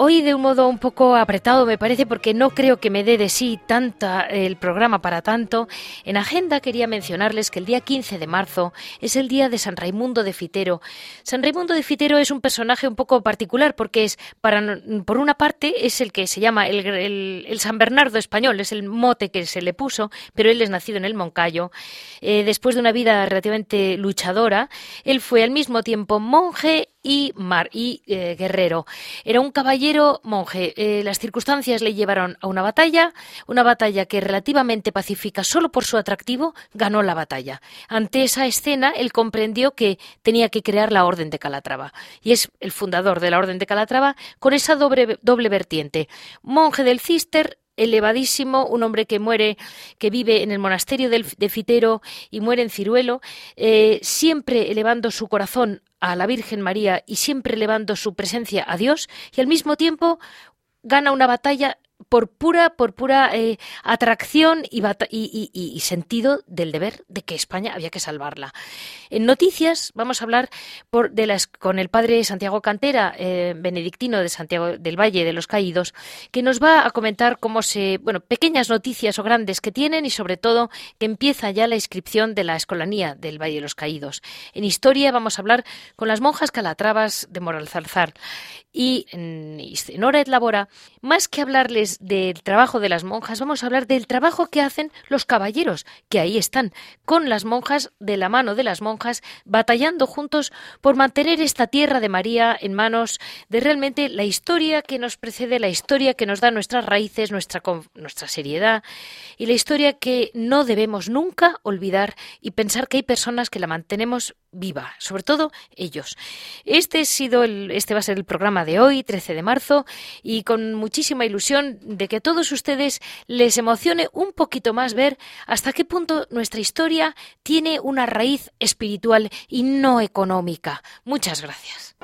Hoy de un modo un poco apretado me parece porque no creo que me dé de sí tanta el programa para tanto. En agenda quería mencionarles que el día 15 de marzo es el día de San Raimundo de Fitero. San Raimundo de Fitero es un personaje un poco particular porque es para por una parte es el que se llama el, San Bernardo español, es el mote que se le puso, pero él es nacido en el Moncayo. Eh, después de una vida relativamente luchadora, él fue al mismo tiempo monje y, mar, y eh, guerrero. Era un caballero monje. Eh, las circunstancias le llevaron a una batalla, una batalla que relativamente pacífica solo por su atractivo ganó la batalla. Ante esa escena, él comprendió que tenía que crear la Orden de Calatrava. Y es el fundador de la Orden de Calatrava con esa doble, doble vertiente. Monje del Cister, elevadísimo, un hombre que muere, que vive en el monasterio de Fitero y muere en Ciruelo, eh, siempre elevando su corazón a la Virgen María y siempre elevando su presencia a Dios, y al mismo tiempo gana una batalla por pura, por pura eh, atracción y, y, sentido del deber de que España había que salvarla. En noticias vamos a hablar por, de las, con el padre Santiago Cantera, eh, benedictino de Santiago del Valle de los Caídos, que nos va a comentar cómo se, bueno, pequeñas noticias o grandes que tienen y sobre todo que empieza ya la inscripción de la escolanía del Valle de los Caídos. En historia vamos a hablar con las monjas calatravas de Moralzarzar y en, en Hora Labora, más que hablarles del trabajo de las monjas, vamos a hablar del trabajo que hacen los caballeros, que ahí están, con las monjas, de la mano de las monjas, batallando juntos por mantener esta tierra de María en manos de realmente la historia que nos precede, la historia que nos da nuestras raíces, nuestra, nuestra seriedad y la historia que no debemos nunca olvidar y pensar que hay personas que la mantenemos viva, sobre todo ellos. Este, ha sido el, este va a ser el programa de hoy, 13 de marzo, y con muchísima ilusión de que a todos ustedes les emocione un poquito más ver hasta qué punto nuestra historia tiene una raíz espiritual y no económica. Muchas gracias.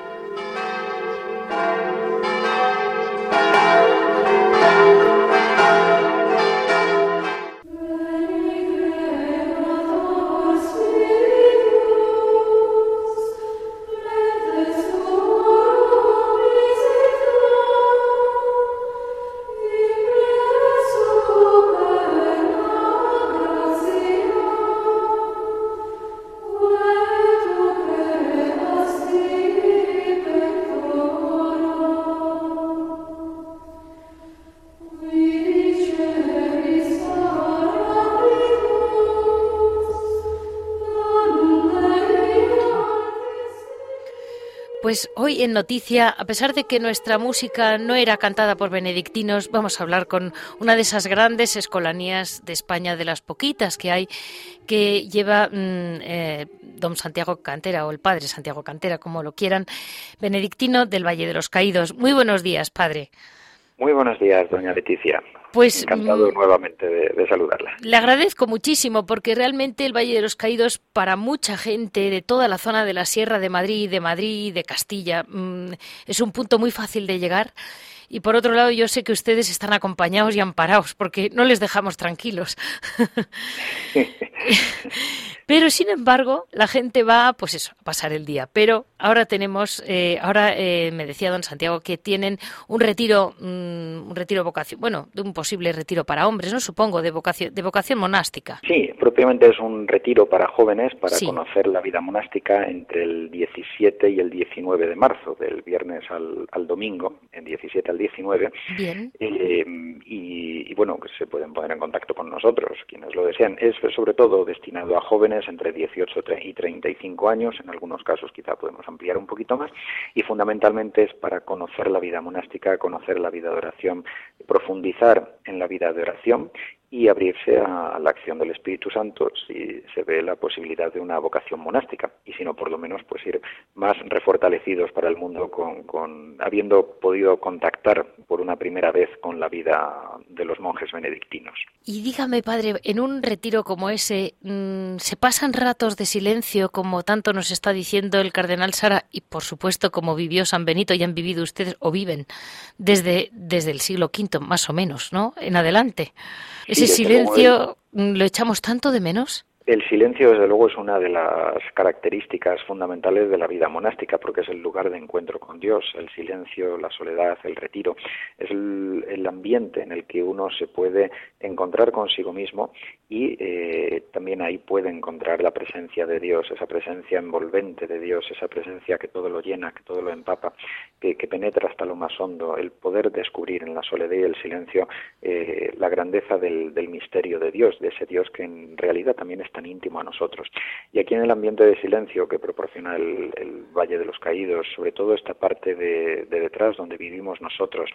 Pues hoy en Noticia, a pesar de que nuestra música no era cantada por benedictinos, vamos a hablar con una de esas grandes escolanías de España, de las poquitas que hay, que lleva mm, eh, don Santiago Cantera o el padre Santiago Cantera, como lo quieran, benedictino del Valle de los Caídos. Muy buenos días, padre. Muy buenos días, doña Leticia. Pues encantado mm, nuevamente de, saludarla. Le agradezco muchísimo porque realmente el Valle de los Caídos para mucha gente de toda la zona de la Sierra de Madrid, de Madrid, de Castilla, mm, es un punto muy fácil de llegar. Y por otro lado, yo sé que ustedes están acompañados y amparados porque no les dejamos tranquilos. Pero sin embargo, la gente va, pues eso, a pasar el día. Pero ahora tenemos, eh, ahora eh, me decía don Santiago que tienen un retiro, mm, un retiro vocación, bueno, de un posible retiro para hombres, no supongo, de vocación, de vocación monástica. Sí, propiamente es un retiro para jóvenes para conocer la vida monástica entre el 17 y el 19 de marzo, del viernes al, al domingo, en 17 al 19. Bien. Eh, y, y bueno, que se pueden poner en contacto con nosotros, quienes lo desean. Es sobre todo destinado a jóvenes entre 18 y 35 años, en algunos casos quizá podemos ampliar un poquito más, y fundamentalmente es para conocer la vida monástica, conocer la vida de oración, profundizar en la vida de oración y abrirse a la acción del Espíritu Santo si se ve la posibilidad de una vocación monástica y si no por lo menos pues ir más refortalecidos para el mundo con, habiendo podido contactar por una primera vez con la vida de los monjes benedictinos. Y dígame, padre, en un retiro como ese, mm, ¿se pasan ratos de silencio como tanto nos está diciendo el cardenal Sara y por supuesto como vivió San Benito y han vivido ustedes o viven desde, desde el siglo V más o menos, ¿no? En adelante. Ese silencio lo echamos tanto de menos. El silencio, desde luego, es una de las características fundamentales de la vida monástica, porque es el lugar de encuentro con Dios. El silencio, la soledad, el retiro, es el, ambiente en el que uno se puede encontrar consigo mismo y eh, también ahí puede encontrar la presencia de Dios, esa presencia envolvente de Dios, esa presencia que todo lo llena, que todo lo empapa, que, penetra hasta lo más hondo, el poder descubrir en la soledad y el silencio eh, la grandeza del, del misterio de Dios, de ese Dios que en realidad también está tan íntimo a nosotros. Y aquí en el ambiente de silencio que proporciona el, Valle de los Caídos, sobre todo esta parte de, detrás donde vivimos nosotros,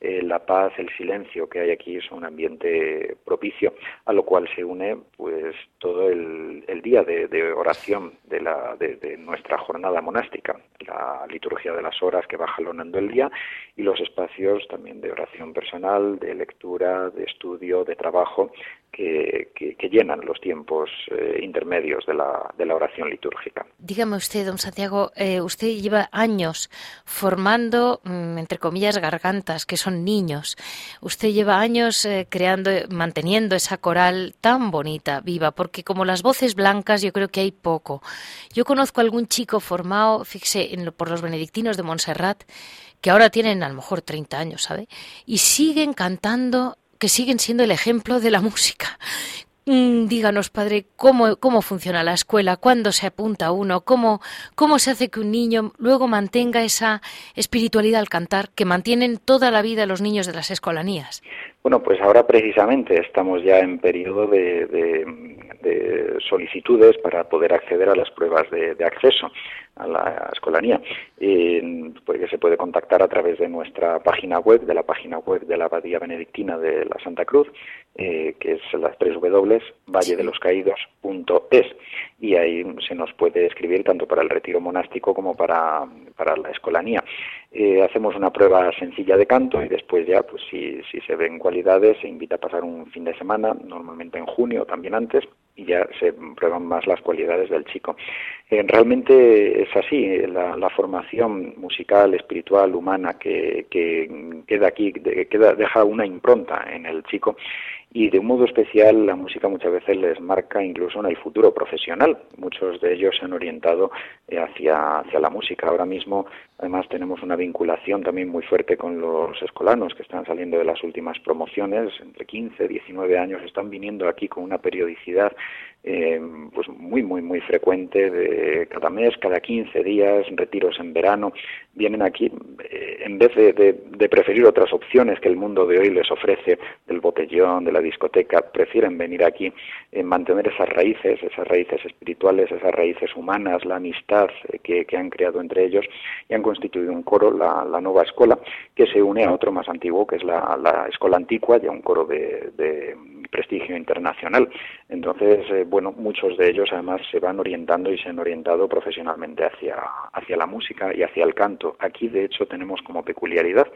eh, la paz, el silencio que hay aquí es un ambiente propicio, a lo cual se une pues todo el, día de, oración de, de, nuestra jornada monástica, la liturgia de las horas que va jalonando el día y los espacios también de oración personal, de lectura, de estudio, de trabajo que, llenan los tiempos eh, intermedios de la, de la, oración litúrgica. Dígame usted, don Santiago, eh, usted lleva años formando, mm, entre comillas, gargantas, que son niños. Usted lleva años eh, creando, manteniendo esa coral tan bonita, viva, porque como las voces blancas yo creo que hay poco. Yo conozco a algún chico formado, fíjese, por los benedictinos de Montserrat, que ahora tienen a lo mejor 30 años, ¿sabe? Y siguen cantando que siguen siendo el ejemplo de la música. Mm, díganos, padre, ¿cómo, cómo funciona la escuela, cuándo se apunta uno, cómo, cómo se hace que un niño luego mantenga esa espiritualidad al cantar que mantienen toda la vida los niños de las escolanías. Bueno, pues ahora precisamente estamos ya en periodo de, solicitudes para poder acceder a las pruebas de, acceso a la escolanía, porque se puede contactar a través de nuestra página web, de la página web de la Abadía Benedictina de la Santa Cruz, eh, que es las tres W, valledeloscaídos.es, y ahí se nos puede escribir tanto para el retiro monástico como para, para la escolanía. Eh, hacemos una prueba sencilla de canto y después ya, pues si, si se ven se invita a pasar un fin de semana, normalmente en junio o también antes, y ya se prueban más las cualidades del chico. Eh, realmente es así, la, formación musical, espiritual, humana que, que queda aquí, queda, deja una impronta en el chico y de un modo especial la música muchas veces les marca incluso en el futuro profesional. Muchos de ellos se han orientado eh, hacia, hacia la música. Ahora mismo además tenemos una vinculación también muy fuerte con los escolanos que están saliendo de las últimas promociones, entre 15 y 19 años, están viniendo aquí con una periodicidad eh, pues muy, muy, muy frecuente de cada mes, cada 15 días, retiros en verano. Vienen aquí, eh, en vez de, de, preferir otras opciones que el mundo de hoy les ofrece, del botellón, de la discoteca, prefieren venir aquí, eh, mantener esas raíces, esas raíces espirituales, esas raíces humanas, la amistad que, que, han creado entre ellos y han constituido un coro, la, nueva escuela, que se une a otro más antiguo, que es la, la escuela antigua, ya un coro de, de prestigio internacional. Entonces, eh, bueno, muchos de ellos además se van orientando y se han orientado profesionalmente hacia, hacia la música y hacia el canto. Aquí, de hecho, tenemos como peculiaridad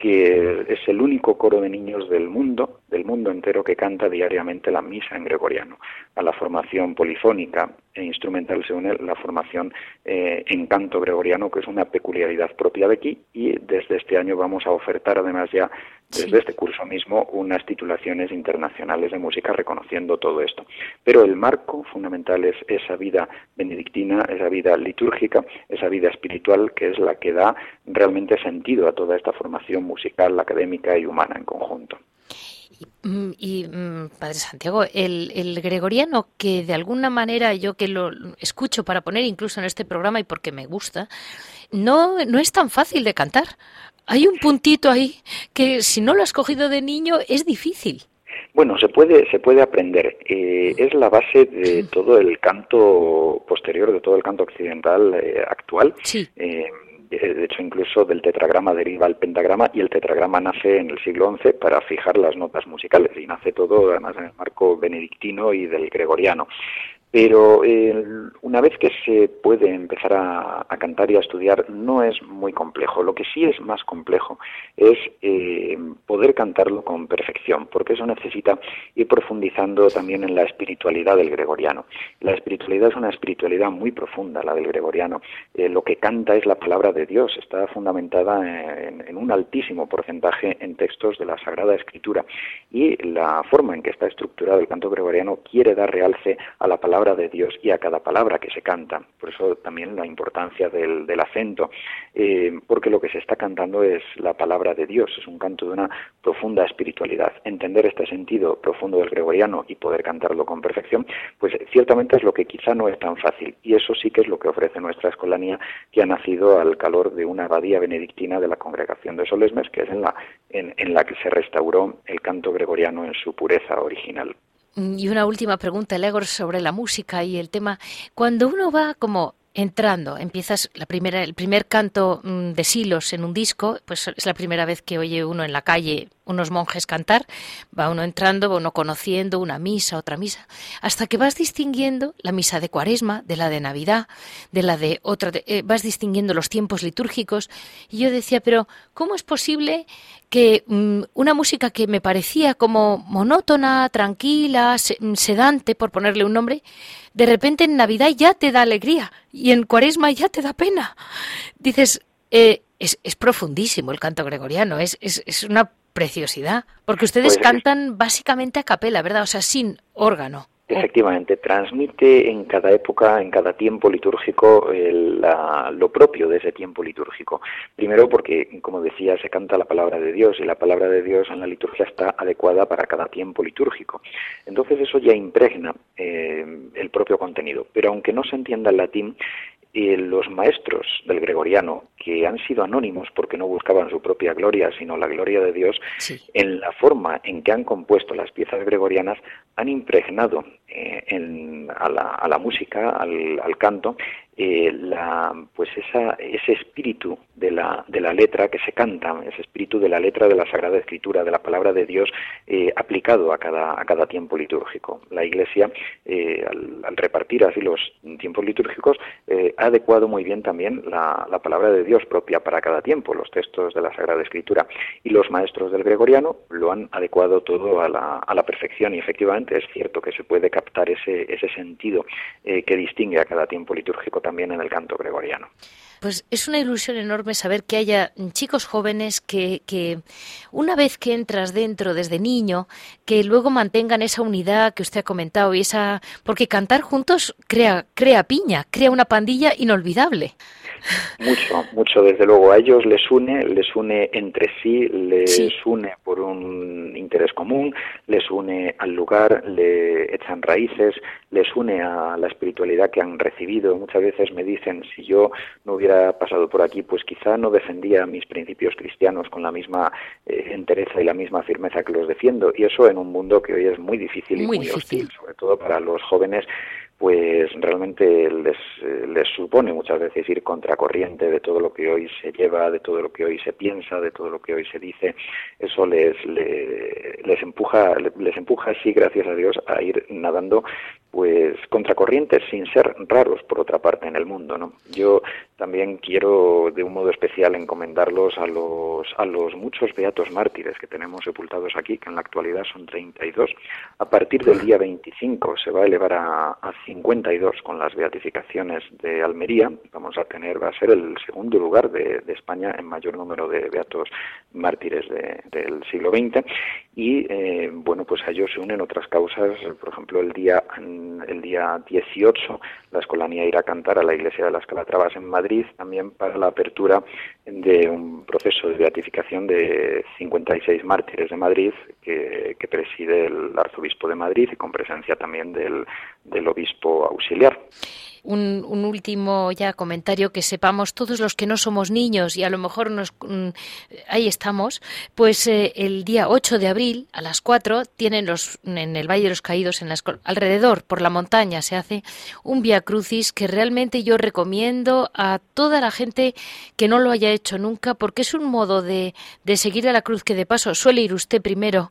que es el único coro de niños del mundo, del mundo entero, que canta diariamente la misa en gregoriano. A la formación polifónica e instrumental se une la formación eh, en canto gregoriano, que es una peculiaridad propia de aquí, y desde este año vamos a ofertar además ya, desde este curso mismo, unas titulaciones internacionales de música reconociendo todo esto. Pero el marco fundamental es esa vida benedictina, esa vida litúrgica, esa vida espiritual, que es la que da realmente sentido a toda esta formación musical, académica y humana en conjunto. Y, mm, mm, Padre Santiago, el, gregoriano que de alguna manera yo que lo escucho para poner incluso en este programa y porque me gusta, no, no es tan fácil de cantar. Hay un puntito ahí que si no lo has cogido de niño es difícil. Bueno, se puede, se puede aprender. Eh, es la base de todo el canto posterior, de todo el canto occidental eh, actual. Sí. Eh, de hecho incluso del tetragrama deriva el pentagrama y el tetragrama nace en el siglo XI para fijar las notas musicales y nace todo además en el marco benedictino y del gregoriano. Pero eh, una vez que se puede empezar a, cantar y a estudiar, no es muy complejo. Lo que sí es más complejo es eh, poder cantarlo con perfección, porque eso necesita ir profundizando también en la espiritualidad del gregoriano. La espiritualidad es una espiritualidad muy profunda, la del gregoriano. Eh, lo que canta es la palabra de Dios, está fundamentada en, en un altísimo porcentaje en textos de la Sagrada Escritura. Y la forma en que está estructurado el canto gregoriano quiere dar realce a la palabra de Dios y a cada palabra que se canta. Por eso también la importancia del, acento, eh, porque lo que se está cantando es la palabra de Dios, es un canto de una profunda espiritualidad. Entender este sentido profundo del gregoriano y poder cantarlo con perfección, pues ciertamente es lo que quizá no es tan fácil. Y eso sí que es lo que ofrece nuestra escolanía, que ha nacido al calor de una abadía benedictina de la congregación de Solesmes, que es en la, en la que se restauró el canto gregoriano en su pureza original. Y una última pregunta, Legor, sobre la música y el tema. Cuando uno va como entrando, empiezas la primera, el primer canto mm, de silos en un disco, pues es la primera vez que oye uno en la calle unos monjes cantar, va uno entrando, va uno conociendo una misa, otra misa, hasta que vas distinguiendo la misa de Cuaresma, de la de Navidad, de la de otra, eh, vas distinguiendo los tiempos litúrgicos. Y yo decía, pero ¿cómo es posible que mm, una música que me parecía como monótona, tranquila, sedante, por ponerle un nombre, de repente en Navidad ya te da alegría y en Cuaresma ya te da pena. Dices, eh, es, es, profundísimo el canto gregoriano, es, es, es una preciosidad, porque ustedes pues cantan básicamente a capela, ¿verdad? O sea, sin órgano. Efectivamente, transmite en cada época, en cada tiempo litúrgico, lo propio de ese tiempo litúrgico. Primero porque, como decía, se canta la palabra de Dios y la palabra de Dios en la liturgia está adecuada para cada tiempo litúrgico. Entonces eso ya impregna eh, el propio contenido. Pero aunque no se entienda el latín, y los maestros del gregoriano, que han sido anónimos porque no buscaban su propia gloria, sino la gloria de Dios, en la forma en que han compuesto las piezas gregorianas, han impregnado eh, a, la, música, al canto, eh, la, pues esa, ese espíritu de la, de la letra que se canta, ese espíritu de la letra de la Sagrada Escritura, de la palabra de Dios, eh, aplicado a cada, a cada tiempo litúrgico. La Iglesia, eh, al, repartir así los tiempos litúrgicos, ha adecuado muy bien también la, la, palabra de Dios propia para cada tiempo, los textos de la Sagrada Escritura. Y los maestros del gregoriano lo han adecuado todo a la, a la perfección. Y efectivamente es cierto que se puede captar ese, ese sentido que distingue a cada tiempo litúrgico también en el canto gregoriano. Pues es una ilusión enorme saber que haya chicos jóvenes que, que, una vez que entras dentro desde niño, que luego mantengan esa unidad que usted ha comentado y esa porque cantar juntos crea crea piña, crea una pandilla inolvidable. Mucho, mucho, desde luego. A ellos les une, les une entre sí, les une por un interés común, les une al lugar, le echan raíces, les une a la espiritualidad que han recibido. Muchas veces me dicen, si yo no hubiera pasado por aquí, pues quizá no defendía mis principios cristianos con la misma eh, entereza y la misma firmeza que los defiendo. Y eso en un mundo que hoy es muy difícil y muy, hostil, sobre todo para los jóvenes pues realmente les, les, supone muchas veces ir contracorriente de todo lo que hoy se lleva, de todo lo que hoy se piensa, de todo lo que hoy se dice. Eso les, les, les empuja, les empuja, sí, gracias a Dios, a ir nadando pues contracorrientes sin ser raros por otra parte en el mundo no yo también quiero de un modo especial encomendarlos a los a los muchos beatos mártires que tenemos sepultados aquí que en la actualidad son 32 a partir del día 25 se va a elevar a, a 52 con las beatificaciones de Almería. Vamos a tener va a ser el segundo lugar de, España en mayor número de beatos mártires del siglo XX y eh, bueno pues a ellos se unen otras causas por ejemplo el día el día 18 la escolanía irá a cantar a la iglesia de las Calatravas en Madrid, también para la apertura de un proceso de beatificación de 56 mártires de Madrid que, preside el arzobispo de Madrid y con presencia también del, obispo auxiliar. Un, último ya comentario que sepamos todos los que no somos niños y a lo mejor nos mm, ahí estamos, pues eh, el día 8 de abril a las 4 tienen los en el Valle de los Caídos en la alrededor por la montaña se hace un Via Crucis que realmente yo recomiendo a toda la gente que no lo haya hecho nunca porque es un modo de, de seguir a la cruz que de paso suele ir usted primero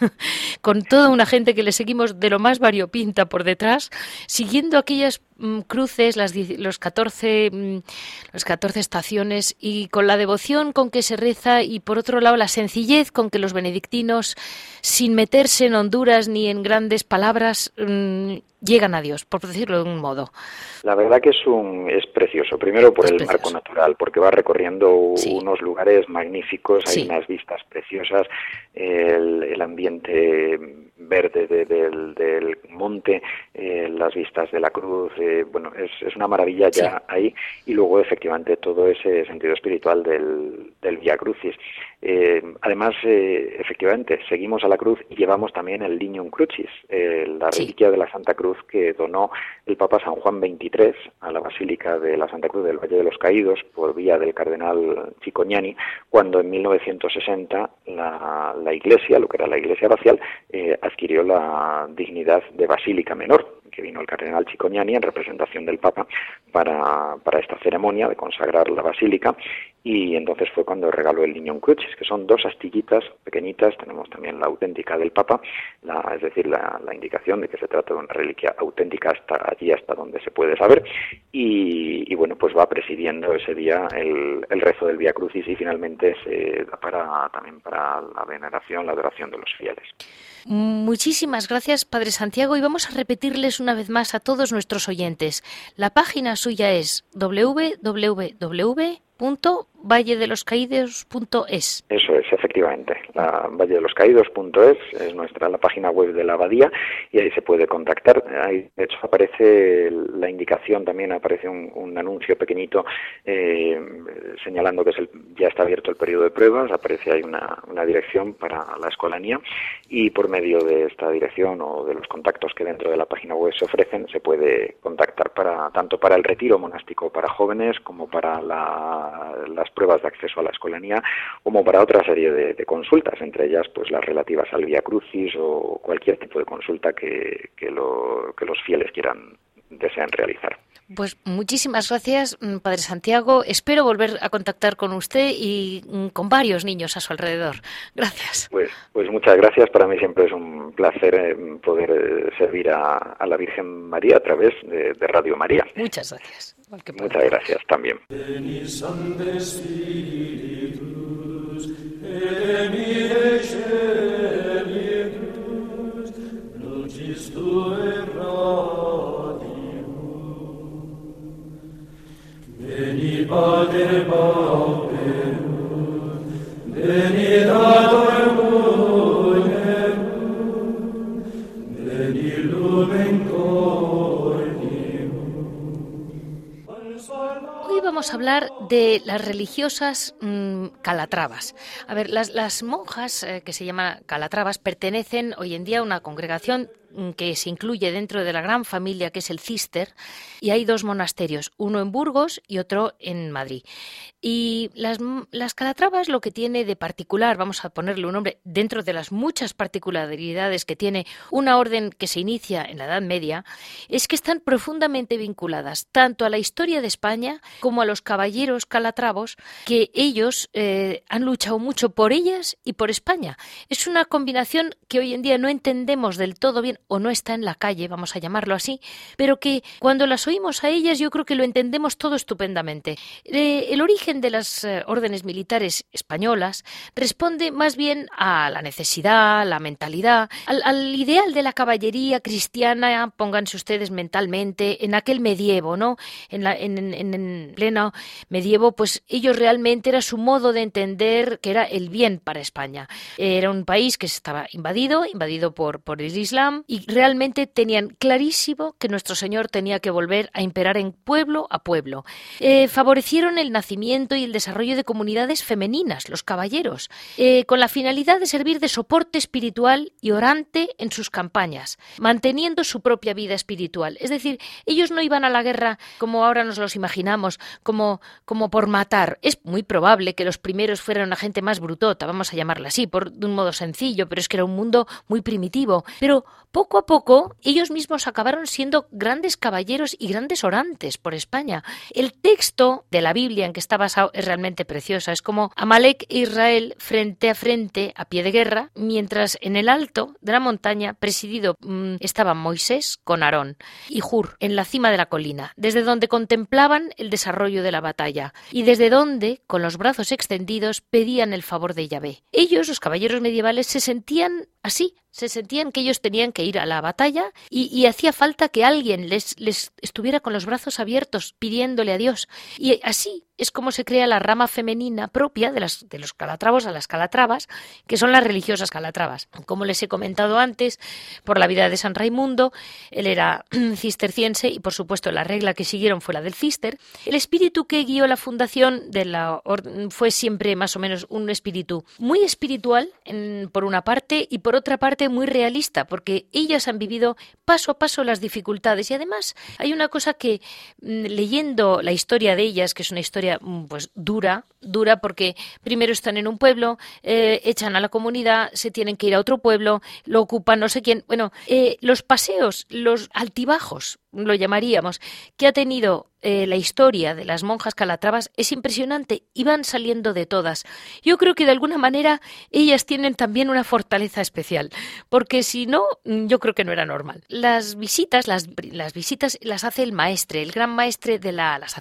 con toda una gente que le seguimos de lo más variopinta por detrás, siguiendo aquellas cruces, las, los 14, mm, los 14 estaciones y con la devoción con que se reza y por otro lado la sencillez con que los benedictinos, sin meterse en Honduras ni en grandes palabras, mm, llegan a Dios, por decirlo de un modo. La verdad que es un es precioso. Primero por el marco natural, porque va recorriendo unos lugares magníficos, hay unas vistas preciosas, el, el ambiente verde del, del, monte, eh, las vistas de la cruz, eh, bueno, es, es, una maravilla ya ahí y luego efectivamente todo ese sentido espiritual del, del Via Crucis. Eh, además, efectivamente, seguimos a la cruz y llevamos también el Lignum Crucis, la reliquia de la Santa Cruz que donó el Papa San Juan XXIII a la Basílica de la Santa Cruz del Valle de los Caídos por vía del cardenal Cicognani, cuando en 1960 la, la Iglesia, lo que era la Iglesia racial, adquirió la dignidad de basílica menor, que vino el cardenal Cicognani en representación del Papa para, para esta ceremonia de consagrar la basílica y entonces fue cuando regaló el Niño Crucis, que son dos astillitas pequeñitas, tenemos también la auténtica del Papa, la, es decir, la, indicación de que se trata de una reliquia auténtica hasta allí, hasta donde se puede saber, y, bueno, pues va presidiendo ese día el, el, rezo del Vía Crucis y finalmente se da para, también para la veneración, la adoración de los fieles. Muchísimas gracias, Padre Santiago, y vamos a repetirles una vez más a todos nuestros oyentes. La página suya es www valledeloscaídos.es. Eso es, efectivamente. La valledeloscaídos.es es nuestra la página web de la abadía y ahí se puede contactar. Ahí, de hecho, aparece la indicación, también aparece un, anuncio pequeñito eh, señalando que es ya está abierto el periodo de pruebas. Aparece ahí una, dirección para la escolanía y por medio de esta dirección o de los contactos que dentro de la página web se ofrecen, se puede contactar para tanto para el retiro monástico para jóvenes como para las pruebas de acceso a la escolanía, como para otra serie de, consultas, entre ellas pues las relativas al Vía Crucis o cualquier tipo de consulta que, que los fieles quieran desean realizar. Pues muchísimas gracias, mm, Padre Santiago. Espero volver a contactar con usted y mm, con varios niños a su alrededor. Gracias. Pues, pues muchas gracias. Para mí siempre es un placer eh, poder eh, servir a, la Virgen María a través de, Radio María. Muchas gracias. Muchas gracias también. Hoy vamos a hablar de las religiosas mm, calatrabas. A ver, las, monjas eh, que se llaman calatrabas pertenecen hoy en día a una congregación que se incluye dentro de la gran familia que es el Cister, y hay dos monasterios, uno en Burgos y otro en Madrid. Y las, las Calatravas lo que tiene de particular, vamos a ponerle un nombre, dentro de las muchas particularidades que tiene una orden que se inicia en la Edad Media, es que están profundamente vinculadas tanto a la historia de España como a los caballeros calatravos, que ellos eh, han luchado mucho por ellas y por España. Es una combinación que hoy en día no entendemos del todo bien o no está en la calle, vamos a llamarlo así, pero que cuando las oímos a ellas yo creo que lo entendemos todo estupendamente. El origen de las eh, órdenes militares españolas responde más bien a la necesidad, la mentalidad, al, ideal de la caballería cristiana, pónganse ustedes mentalmente, en aquel medievo, ¿no? En, la, en pleno medievo, pues ellos realmente era su modo de entender que era el bien para España. Era un país que estaba invadido, invadido por, por el Islam, y realmente tenían clarísimo que nuestro Señor tenía que volver a imperar en pueblo a pueblo. Eh, favorecieron el nacimiento y el desarrollo de comunidades femeninas, los caballeros, eh, con la finalidad de servir de soporte espiritual y orante en sus campañas, manteniendo su propia vida espiritual. Es decir, ellos no iban a la guerra como ahora nos los imaginamos, como, como por matar. Es muy probable que los primeros fueran una gente más brutota, vamos a llamarla así, por de un modo sencillo, pero es que era un mundo muy primitivo. Pero poco a poco ellos mismos acabaron siendo grandes caballeros y grandes orantes por España. El texto de la Biblia en que está basado es realmente preciosa. Es como Amalek e Israel frente a frente, a pie de guerra, mientras en el alto de la montaña, presidido, mm, estaban Moisés con Aarón y Hur en la cima de la colina, desde donde contemplaban el desarrollo de la batalla y desde donde, con los brazos extendidos, pedían el favor de Yahvé. Ellos, los caballeros medievales, se sentían así, se sentían que ellos tenían que ir a la batalla y, hacía falta que alguien les, les, estuviera con los brazos abiertos pidiéndole a Dios. Y así es como se crea la rama femenina propia de, los calatravos a las calatravas, que son las religiosas calatravas. Como les he comentado antes, por la vida de San Raimundo, él era cisterciense y por supuesto la regla que siguieron fue la del cister. El espíritu que guió la fundación fue siempre más o menos un espíritu muy espiritual por una parte y por otra parte muy realista, porque ellas han vivido paso a paso las dificultades y además hay una cosa que mm, leyendo la historia de ellas, que es una historia mm, pues dura, dura porque primero están en un pueblo, eh, echan a la comunidad, se tienen que ir a otro pueblo, lo ocupan no sé quién. Bueno, eh, los paseos, los altibajos, lo llamaríamos, que ha tenido eh, la historia de las monjas calatravas es impresionante y van saliendo de todas. Yo creo que de alguna manera ellas tienen también una fortaleza especial, porque si no, mm, yo creo que no era normal. Las visitas, las, las visitas las hace el maestre, el gran maestre de la las.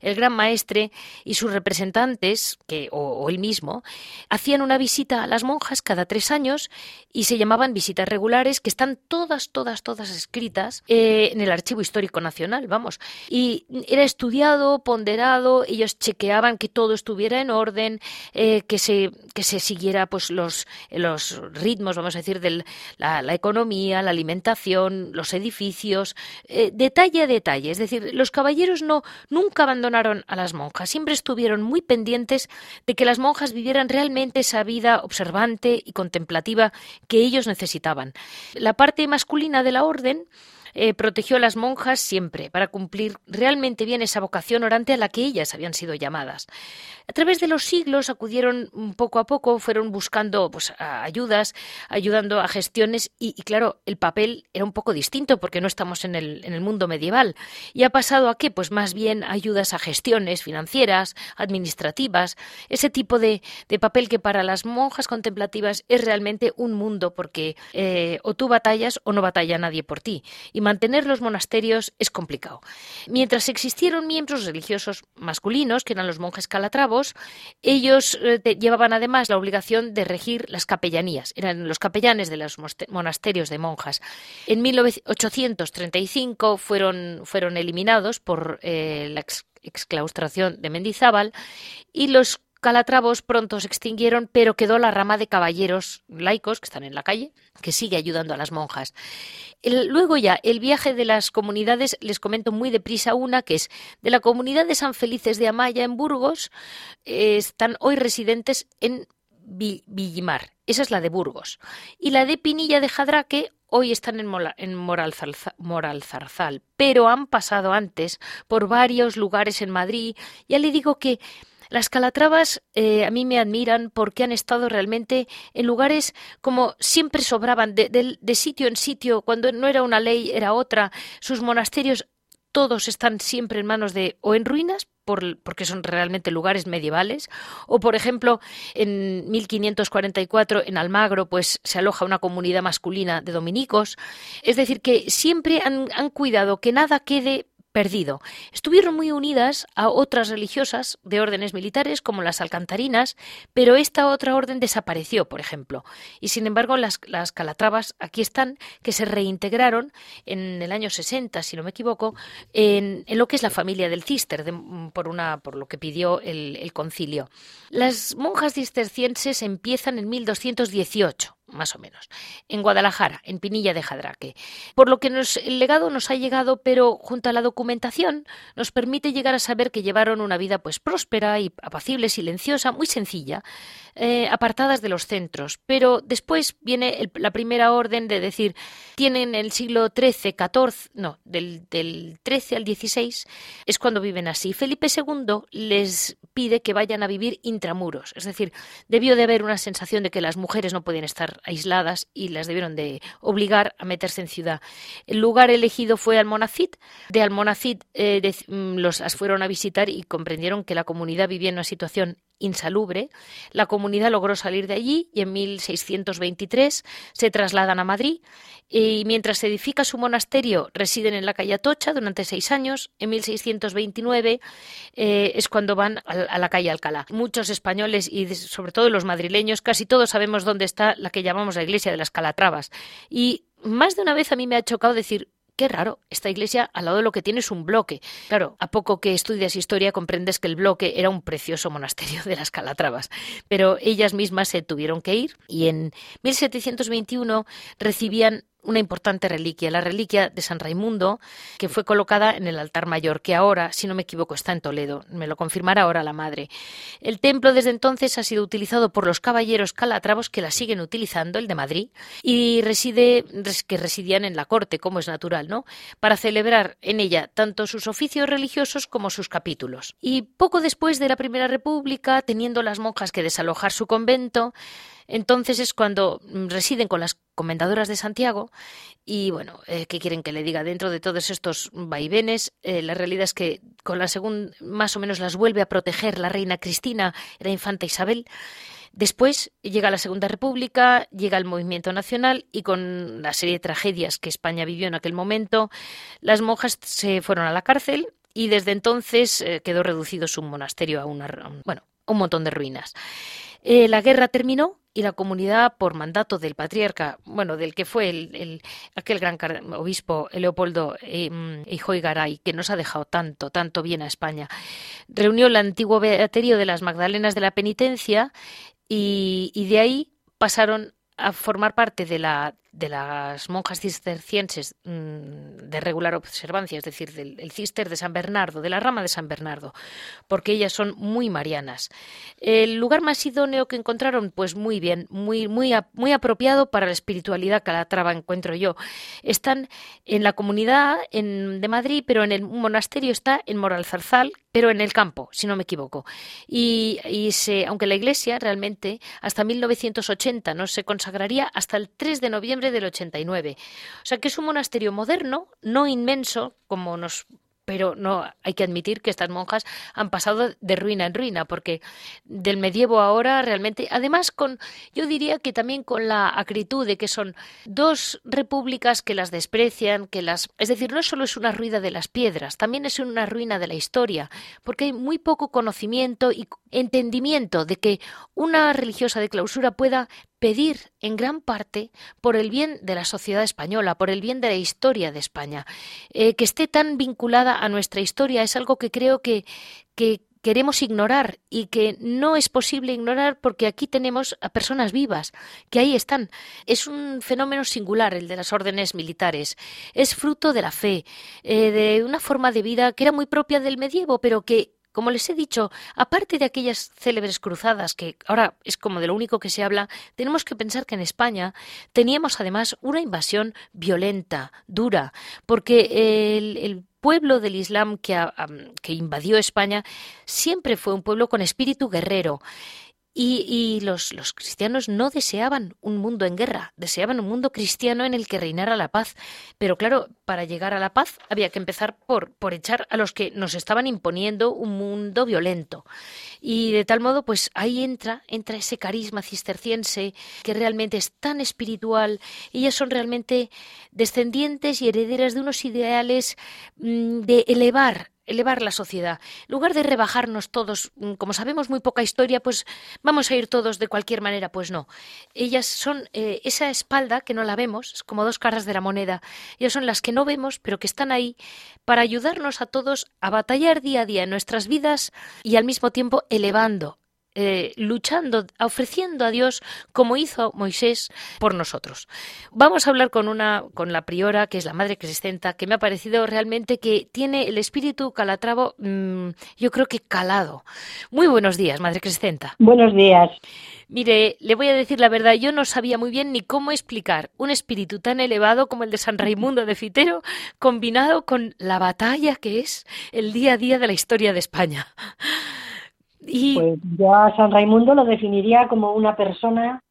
El gran maestre y sus representantes, que, o, él mismo, hacían una visita a las monjas cada tres años y se llamaban visitas regulares, que están todas, todas, todas escritas eh, en el Histórico Nacional, vamos. Y era estudiado, ponderado, ellos chequeaban que todo estuviera en orden, eh, que, se, que se siguiera pues los, los ritmos, vamos a decir, de la, economía, la alimentación, los edificios, eh, detalle a detalle. Es decir, los caballeros no nunca abandonaron a las monjas, siempre estuvieron muy pendientes de que las monjas vivieran realmente esa vida observante y contemplativa que ellos necesitaban. La parte masculina de la orden eh, protegió a las monjas siempre para cumplir realmente bien esa vocación orante a la que ellas habían sido llamadas. A través de los siglos acudieron poco a poco, fueron buscando pues, ayudas, ayudando a gestiones y, claro, el papel era un poco distinto porque no estamos en el, en el mundo medieval. ¿Y ha pasado a qué? Pues más bien ayudas a gestiones financieras, administrativas, ese tipo de, de papel que para las monjas contemplativas es realmente un mundo porque eh, o tú batallas o no batalla nadie por ti. Mantener los monasterios es complicado. Mientras existieron miembros religiosos masculinos, que eran los monjes calatravos, ellos eh, llevaban además la obligación de regir las capellanías, eran los capellanes de los monasterios de monjas. En 1835 fueron, fueron eliminados por eh, la exclaustración de Mendizábal y los calatravos pronto se extinguieron, pero quedó la rama de caballeros laicos que están en la calle, que sigue ayudando a las monjas. luego ya, el viaje de las comunidades, les comento muy deprisa una, que es de la comunidad de San Felices de Amaya en Burgos, eh, están hoy residentes en Villimar, esa es la de Burgos, y la de Pinilla de Jadraque hoy están en, en Moralzarzal, pero han pasado antes por varios lugares en Madrid. Ya le digo que las calatravas eh, a mí me admiran porque han estado realmente en lugares como siempre sobraban, de, sitio en sitio, cuando no era una ley era otra. Sus monasterios todos están siempre en manos de o en ruinas porque son realmente lugares medievales o por ejemplo en 1544 en Almagro pues se aloja una comunidad masculina de dominicos es decir que siempre han, han cuidado que nada quede perdido. Estuvieron muy unidas a otras religiosas de órdenes militares como las alcantarinas, pero esta otra orden desapareció, por ejemplo. Y sin embargo, las, calatravas aquí están, que se reintegraron en el año 60, si no me equivoco, en, lo que es la familia del Cister, por, una, por lo que pidió el, el concilio. Las monjas cistercienses empiezan en 1218 más o menos, en Guadalajara, en Pinilla de Jadraque. Por lo que el legado nos ha llegado, pero junto a la documentación nos permite llegar a saber que llevaron una vida pues próspera y apacible, silenciosa, muy sencilla, eh, apartadas de los centros. Pero después viene la primera orden de decir, tienen el siglo XIII, XIV, no, del, del XIII al XVI, es cuando viven así. Felipe II les pide que vayan a vivir intramuros, es decir, debió de haber una sensación de que las mujeres no podían estar aisladas y las debieron de obligar a meterse en ciudad. El lugar elegido fue Almonacid. De Almonacid eh, mm, los fueron a visitar y comprendieron que la comunidad vivía en una situación insalubre. La comunidad logró salir de allí y en 1623 se trasladan a Madrid y mientras se edifica su monasterio residen en la calle Atocha durante seis años. En 1629 eh, es cuando van a, la calle Alcalá. Muchos españoles y sobre todo los madrileños, casi todos sabemos dónde está la que llamamos la iglesia de las Calatravas. Y más de una vez a mí me ha chocado decir, Qué raro, esta iglesia al lado de lo que tiene es un bloque. Claro, a poco que estudias historia comprendes que el bloque era un precioso monasterio de las Calatravas, pero ellas mismas se tuvieron que ir y en 1721 recibían una importante reliquia, la reliquia de San Raimundo, que fue colocada en el altar mayor, que ahora, si no me equivoco, está en Toledo. Me lo confirmará ahora la madre. El templo desde entonces ha sido utilizado por los caballeros calatravos que la siguen utilizando, el de Madrid, y reside, que residían en la corte, como es natural, ¿no? Para celebrar en ella tanto sus oficios religiosos como sus capítulos. Y poco después de la Primera República, teniendo las monjas que desalojar su convento, entonces es cuando residen con las comendadoras de Santiago y bueno, eh, ¿qué quieren que le diga? Dentro de todos estos vaivenes, eh, la realidad es que con la segunda, más o menos las vuelve a proteger la reina Cristina, la infanta Isabel. Después llega la Segunda República, llega el movimiento nacional y con la serie de tragedias que España vivió en aquel momento, las monjas se fueron a la cárcel y desde entonces eh, quedó reducido su monasterio a una, bueno, un montón de ruinas. La guerra terminó y la comunidad, por mandato del patriarca, bueno, del que fue el, aquel gran obispo Leopoldo eh, Garay, que nos ha dejado tanto, tanto bien a España, reunió el antiguo beaterio de las Magdalenas de la Penitencia y de ahí pasaron a formar parte de la de las monjas cistercienses mm, de regular observancia, es decir, del cister de San Bernardo, de la rama de San Bernardo, porque ellas son muy marianas. El lugar más idóneo que encontraron, pues muy bien, muy, muy, muy apropiado para la espiritualidad que la traba encuentro yo. Están en la comunidad de Madrid, pero en el monasterio está en Moralzarzal, pero en el campo, si no me equivoco. Y, aunque la iglesia realmente hasta 1980 no se consagraría hasta el 3 de noviembre del 89. O sea que es un monasterio moderno, no inmenso, como nos pero no hay que admitir que estas monjas han pasado de ruina en ruina porque del medievo ahora realmente además con yo diría que también con la acritud de que son dos repúblicas que las desprecian que las es decir no solo es una ruina de las piedras también es una ruina de la historia porque hay muy poco conocimiento y entendimiento de que una religiosa de clausura pueda pedir en gran parte por el bien de la sociedad española, por el bien de la historia de España. Eh, que esté tan vinculada a nuestra historia es algo que creo que, que queremos ignorar y que no es posible ignorar porque aquí tenemos a personas vivas, que ahí están. Es un fenómeno singular el de las órdenes militares. Es fruto de la fe, eh, de una forma de vida que era muy propia del medievo, pero que como les he dicho, aparte de aquellas célebres cruzadas, que ahora es como de lo único que se habla, tenemos que pensar que en España teníamos además una invasión violenta, dura, porque el, pueblo del Islam que, invadió España siempre fue un pueblo con espíritu guerrero. Y, los, los, cristianos no deseaban un mundo en guerra, deseaban un mundo cristiano en el que reinara la paz. Pero claro, para llegar a la paz había que empezar por, por echar a los que nos estaban imponiendo un mundo violento. Y de tal modo, pues ahí entra, entra ese carisma cisterciense que realmente es tan espiritual. Ellas son realmente descendientes y herederas de unos ideales mm, de elevar elevar la sociedad. En lugar de rebajarnos todos, mm, como sabemos muy poca historia, pues vamos a ir todos de cualquier manera, pues no. Ellas son eh, esa espalda que no la vemos, es como dos caras de la moneda. Ellas son las que no vemos, pero que están ahí para ayudarnos a todos a batallar día a día en nuestras vidas y al mismo tiempo elevando eh, luchando, ofreciendo a Dios como hizo Moisés por nosotros. Vamos a hablar con una, con la priora, que es la madre criscenta, que me ha parecido realmente que tiene el espíritu calatravo, mm, yo creo que calado. Muy buenos días, madre criscenta. Buenos días. Mire, le voy a decir la verdad, yo no sabía muy bien ni cómo explicar un espíritu tan elevado como el de San Raimundo de Fitero, combinado con la batalla que es el día a día de la historia de España. Y... Pues yo a San Raimundo lo definiría como una persona,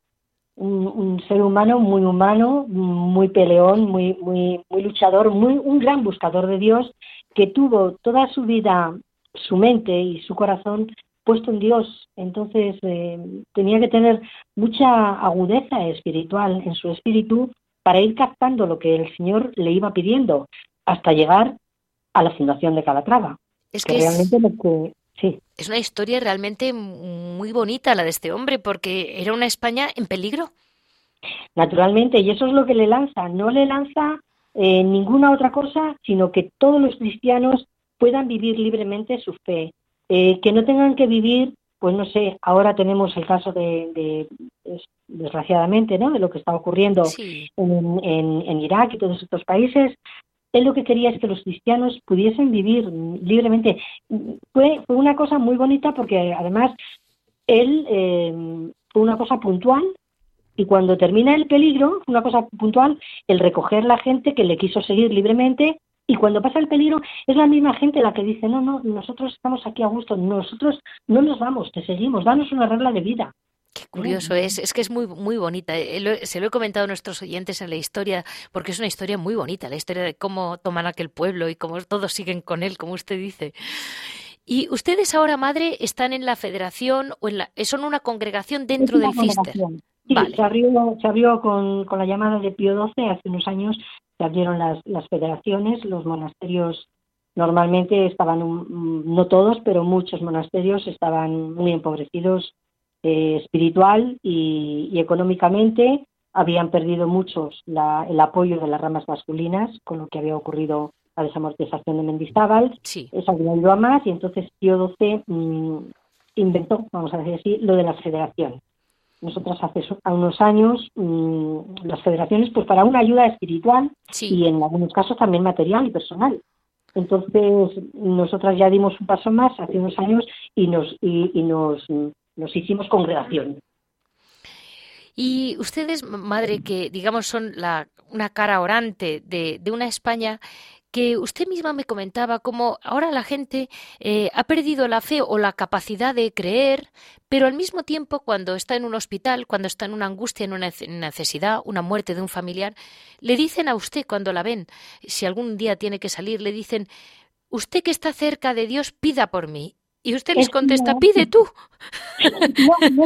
un, ser humano muy humano, muy peleón, muy, muy, muy luchador, muy, un gran buscador de Dios, que tuvo toda su vida, su mente y su corazón puesto en Dios. Entonces eh, tenía que tener mucha agudeza espiritual en su espíritu para ir captando lo que el Señor le iba pidiendo hasta llegar a la fundación de Calatrava. Es que, realmente lo que sí. Es una historia realmente muy bonita la de este hombre porque era una España en peligro. Naturalmente, y eso es lo que le lanza. No le lanza eh, ninguna otra cosa, sino que todos los cristianos puedan vivir libremente su fe, eh, que no tengan que vivir, pues no sé, ahora tenemos el caso de, desgraciadamente, ¿no? De lo que está ocurriendo en, Irak y todos estos países. Él lo que quería es que los cristianos pudiesen vivir libremente. Fue, fue una cosa muy bonita porque además él eh, fue una cosa puntual y cuando termina el peligro, una cosa puntual, el recoger la gente que le quiso seguir libremente y cuando pasa el peligro es la misma gente la que dice, no, no, nosotros estamos aquí a gusto, nosotros no nos vamos, te seguimos, danos una regla de vida. Qué curioso es, es que es muy muy bonita. Eh, se lo he comentado a nuestros oyentes en la historia, porque es una historia muy bonita, la historia de cómo toman aquel pueblo y cómo todos siguen con él, como usted dice. Y ustedes ahora, madre, están en la federación o en la, son una congregación dentro del Cister. Sí, se abrió, se abrió con, con, la llamada de Pío XII hace unos años se abrieron las, las federaciones, los monasterios normalmente estaban, no todos, pero muchos monasterios estaban muy empobrecidos eh, espiritual y, económicamente. Habían perdido muchos la, el apoyo de las ramas masculinas, con lo que había ocurrido la desamortización de Mendizábal. Sí. Eso había ido a más y entonces Pío XII mm, inventó, vamos a decir así, lo de las federaciones. Nosotras hace unos años mm, las federaciones, pues para una ayuda espiritual y en algunos casos también material y personal. Entonces, nosotras ya dimos un paso más hace unos años y nos, y, nos, nos hicimos congregación. Y ustedes, madre, que digamos son la, una cara orante de, de una España que usted misma me comentaba cómo ahora la gente eh, ha perdido la fe o la capacidad de creer, pero al mismo tiempo cuando está en un hospital, cuando está en una angustia, en una necesidad, una muerte de un familiar, le dicen a usted cuando la ven, si algún día tiene que salir, le dicen, usted que está cerca de Dios, pida por mí. Y usted les contesta, pide tú. No,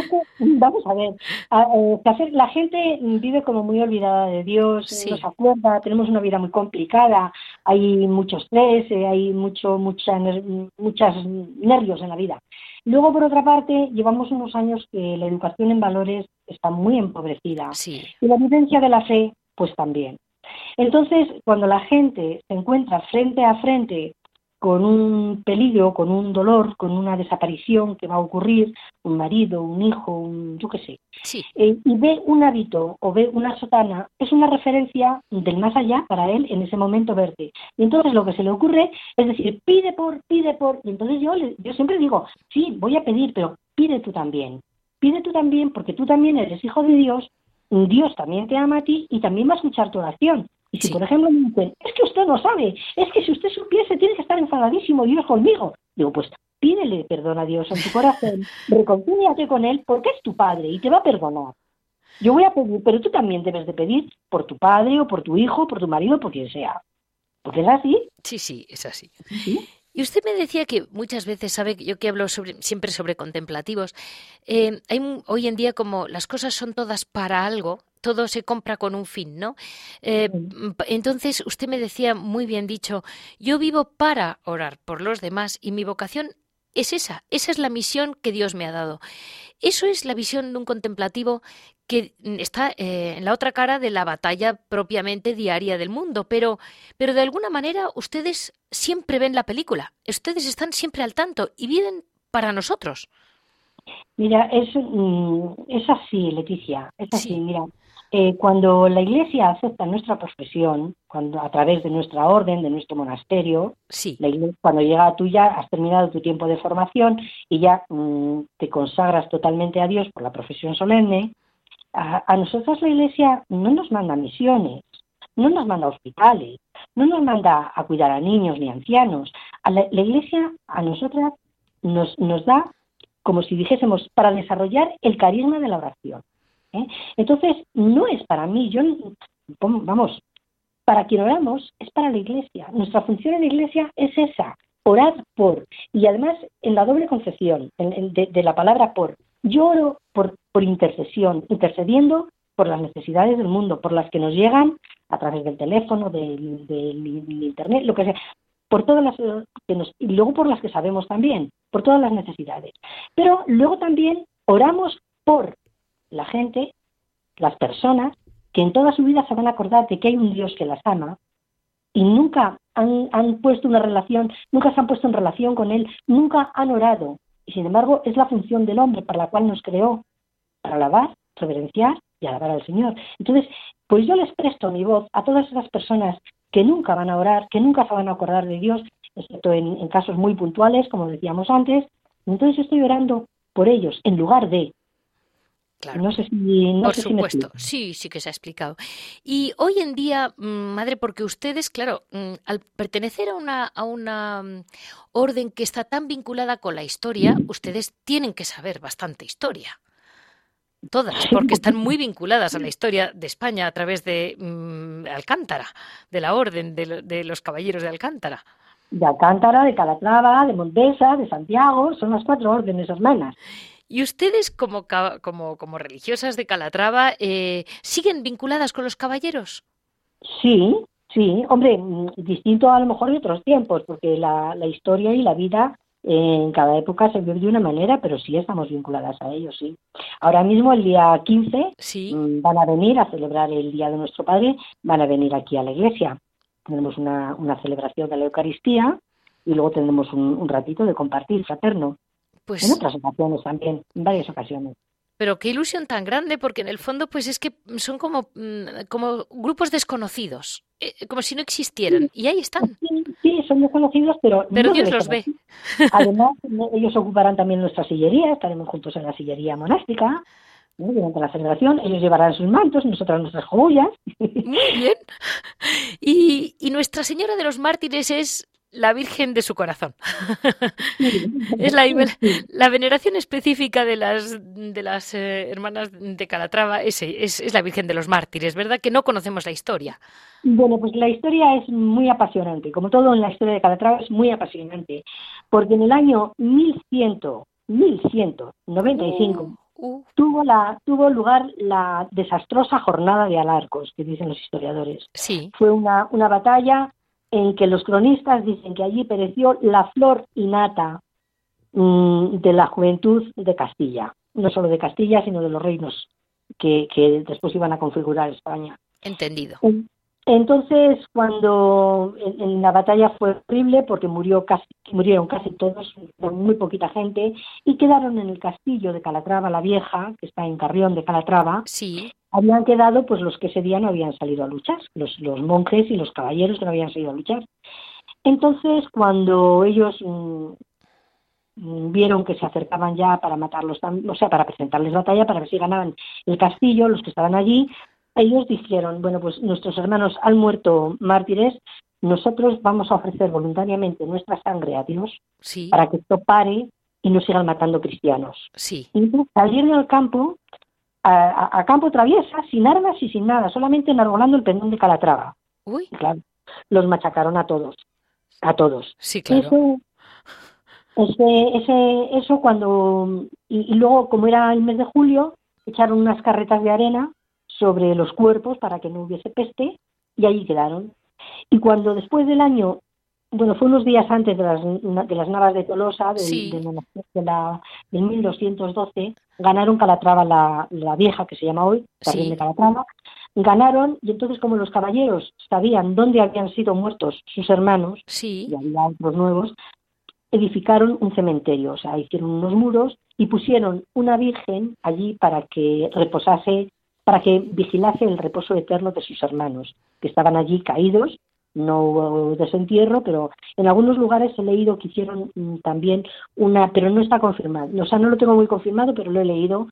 vamos a ver. Eh, la gente vive como muy olvidada de Dios, no se acuerda, tenemos una vida muy complicada, hay mucho estrés, eh, hay mucho, mucha, muchos nervios en la vida. Luego, por otra parte, llevamos unos años que la educación en valores está muy empobrecida. Y la vivencia de la fe, pues también. Entonces, cuando la gente se encuentra frente a frente con un peligro, con un dolor, con una desaparición que va a ocurrir, un marido, un hijo, un, yo qué sé, eh, y ve un hábito o ve una sotana, es una referencia del más allá para él en ese momento verte. Y entonces lo que se le ocurre es decir, pide por, pide por, y entonces yo, yo siempre digo, sí, voy a pedir, pero pide tú también, pide tú también porque tú también eres hijo de Dios, Dios también te ama a ti y también va a escuchar tu oración. Y si, por ejemplo, me dicen, es que usted no sabe, es que si usted supiese, tiene que estar enfadadísimo Dios conmigo. Digo, pues pídele perdón a Dios en tu corazón, reconcíliate con Él, porque es tu Padre y te va a perdonar. Yo voy a pedir, pero tú también debes de pedir por tu padre o por tu hijo, por tu marido, por quien sea. Porque es así. Sí, sí, es así. Y usted me decía que muchas veces, sabe, yo que hablo sobre, siempre sobre contemplativos, eh, hay hoy en día como las cosas son todas para algo, todo se compra con un fin, ¿no? Eh, entonces, usted me decía muy bien dicho, yo vivo para orar por los demás y mi vocación es esa, esa es la misión que Dios me ha dado. Eso es la visión de un contemplativo que está eh, en la otra cara de la batalla propiamente diaria del mundo, pero, pero de alguna manera ustedes siempre ven la película, ustedes están siempre al tanto y viven para nosotros. Mira, es, mm, es así, Leticia, es así, mira. Eh, cuando la Iglesia acepta nuestra profesión, cuando a través de nuestra orden, de nuestro monasterio, sí. cuando llega a tú ya has terminado tu tiempo de formación y ya mm, te consagras totalmente a Dios por la profesión solemne, a, nosotros la Iglesia no nos manda misiones, no nos manda hospitales, no nos manda a cuidar a niños ni ancianos. A la, Iglesia a nosotras nos, nos da como si dijésemos, para desarrollar el carisma de la oración. ¿Eh? Entonces, no es para mí, yo, vamos, para quien oramos es para la iglesia. Nuestra función en la iglesia es esa, orar por. Y además, en la doble concepción de, la palabra por, yo oro por, por intercesión, intercediendo por las necesidades del mundo, por las que nos llegan a través del teléfono, del, del internet, lo que sea por todas las que nos, y luego por las que sabemos también, por todas las necesidades. Pero luego también oramos por la gente, las personas, que en toda su vida se van a acordar de que hay un Dios que las ama y nunca han, han puesto una relación, nunca se han puesto en relación con Él, nunca han orado. Y sin embargo es la función del hombre para la cual nos creó, para alabar, reverenciar y alabar al Señor. Entonces, pues yo les presto mi voz a todas esas personas que nunca van a orar, que nunca se van a acordar de Dios, excepto en, casos muy puntuales, como decíamos antes. Entonces estoy orando por ellos en lugar de. Claro. No sé si. por supuesto, sí, sí que se ha explicado. Y hoy en día, mm, madre, porque ustedes, claro, mm, al pertenecer a una, a una mm, orden que está tan vinculada con la historia, ustedes tienen que saber bastante historia. Todas, porque están muy vinculadas a la historia de España a través de Alcántara, de la orden de, los caballeros de Alcántara. De Alcántara, de Calatrava, de Montesa, de Santiago, son las cuatro órdenes hermanas. ¿Y ustedes, como, como, como religiosas de Calatrava, eh, siguen vinculadas con los caballeros? Sí, sí, hombre, mm, distinto a lo mejor de otros tiempos, porque la, la historia y la vida en cada época se vive de una manera, pero sí estamos vinculadas a ellos, sí. Ahora mismo, el día 15, mm, van a venir a celebrar el Día de nuestro Padre, van a venir aquí a la iglesia. Tenemos una, una celebración de la Eucaristía y luego tenemos un, ratito de compartir fraterno. Pues... En otras ocasiones también, en varias ocasiones. Pero qué ilusión tan grande, porque en el fondo, pues es que son como, mm, como grupos desconocidos, eh, como si no existieran. Y ahí están. Sí, son desconocidos, pero. Pero Dios los ve. Además, ellos ocuparán también nuestra sillería, estaremos juntos en la sillería monástica. Durante la celebración, ellos llevarán sus mantos, nosotras nuestras joyas. Muy bien. Y, y Nuestra Señora de los Mártires es la Virgen de su corazón. es la, la, veneración específica de las, de las eh, hermanas de Calatrava, es, es, la Virgen de los Mártires, ¿verdad? Que no conocemos la historia. Bueno, pues la historia es muy apasionante, como todo en la historia de Calatrava es muy apasionante, porque en el año 1100, 1195 uh, uh. tuvo, la, tuvo lugar la desastrosa jornada de Alarcos, que dicen los historiadores. Sí. Fue una, una batalla en que los cronistas dicen que allí pereció la flor innata mm, de la juventud de Castilla, no solo de Castilla, sino de los reinos que, después iban a configurar España. Entendido. Entonces, cuando en, la batalla fue horrible porque murió casi, murieron casi todos, muy poquita gente, y quedaron en el castillo de Calatrava la Vieja, que está en Carrión de Calatrava, sí habían quedado pues los que ese día no habían salido a luchar, los, los monjes y los caballeros que no habían salido a luchar. Entonces, cuando ellos mm, mm, vieron que se acercaban ya para matarlos, o sea, para presentarles batalla, para ver si ganaban el castillo, los que estaban allí, ellos dijeron, bueno, pues nuestros hermanos han muerto mártires, nosotros vamos a ofrecer voluntariamente nuestra sangre a Dios para que esto pare y no sigan matando cristianos. Sí. Y al campo a, campo traviesa, sin armas y sin nada, solamente enarbolando el pendón de Calatrava. Uy. Claro, los machacaron a todos, a todos. Sí, claro. Ese, ese, eso cuando, y, luego como era el mes de julio, echaron unas carretas de arena sobre los cuerpos para que no hubiese peste y allí quedaron. Y cuando después del año bueno, fue unos días antes de las, de las Navas de Tolosa, del, de, la, 1212, ganaron Calatrava la, la, vieja, que se llama hoy, también de Calatrava, ganaron, y entonces como los caballeros sabían dónde habían sido muertos sus hermanos, sí. y había otros nuevos, edificaron un cementerio, o sea, hicieron unos muros y pusieron una virgen allí para que reposase, para que vigilase el reposo eterno de sus hermanos, que estaban allí caídos. No hubo desentierro, pero en algunos lugares he leído que hicieron mm, también una, pero no está confirmado, o sea, no lo tengo muy confirmado, pero lo he leído,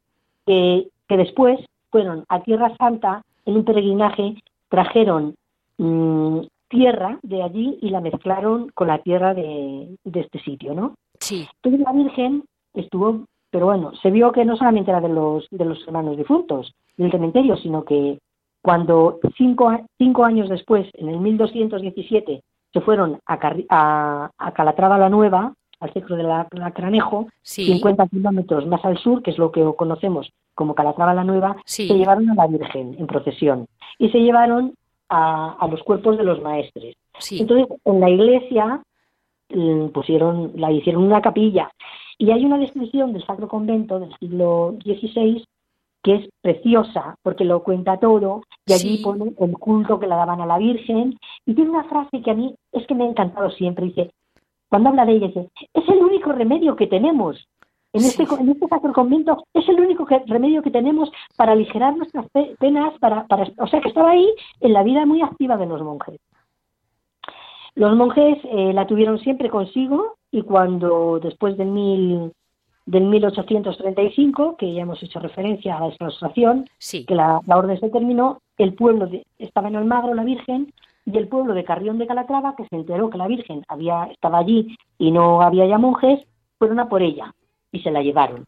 que, que después fueron a Tierra Santa en un peregrinaje, trajeron mm, tierra de allí y la mezclaron con la tierra de, este sitio, ¿no? Sí. Entonces la Virgen estuvo, pero bueno, se vio que no solamente era de los, de los hermanos difuntos del cementerio, sino que cuando cinco, cinco años después, en el 1217, se fueron a, a, Calatrava la Nueva, al centro de la, Cranejo, 50 kilómetros más al sur, que es lo que conocemos como Calatrava la Nueva, se llevaron a la Virgen en procesión. Y se llevaron a, los cuerpos de los maestres. Entonces, en la iglesia mm, pusieron, la hicieron una capilla y hay una descripción del Sacro Convento del siglo XVI que es preciosa porque lo cuenta todo y allí pone el culto que la daban a la Virgen y tiene una frase que a mí es que me ha encantado siempre, dice, cuando habla de ella, dice, es el único remedio que tenemos en este, en este caso, el convento es el único remedio que tenemos para aligerar nuestras penas, para, para, o sea que estaba ahí en la vida muy activa de los monjes. Los monjes eh, la tuvieron siempre consigo y cuando después del, mil, del 1835, que ya hemos hecho referencia a la explosión, que la, orden se terminó, el pueblo estaba en Almagro, la Virgen, y el pueblo de Carrión de Calatrava, que se enteró que la Virgen había, estaba allí y no había ya monjes, fueron a por ella y se la llevaron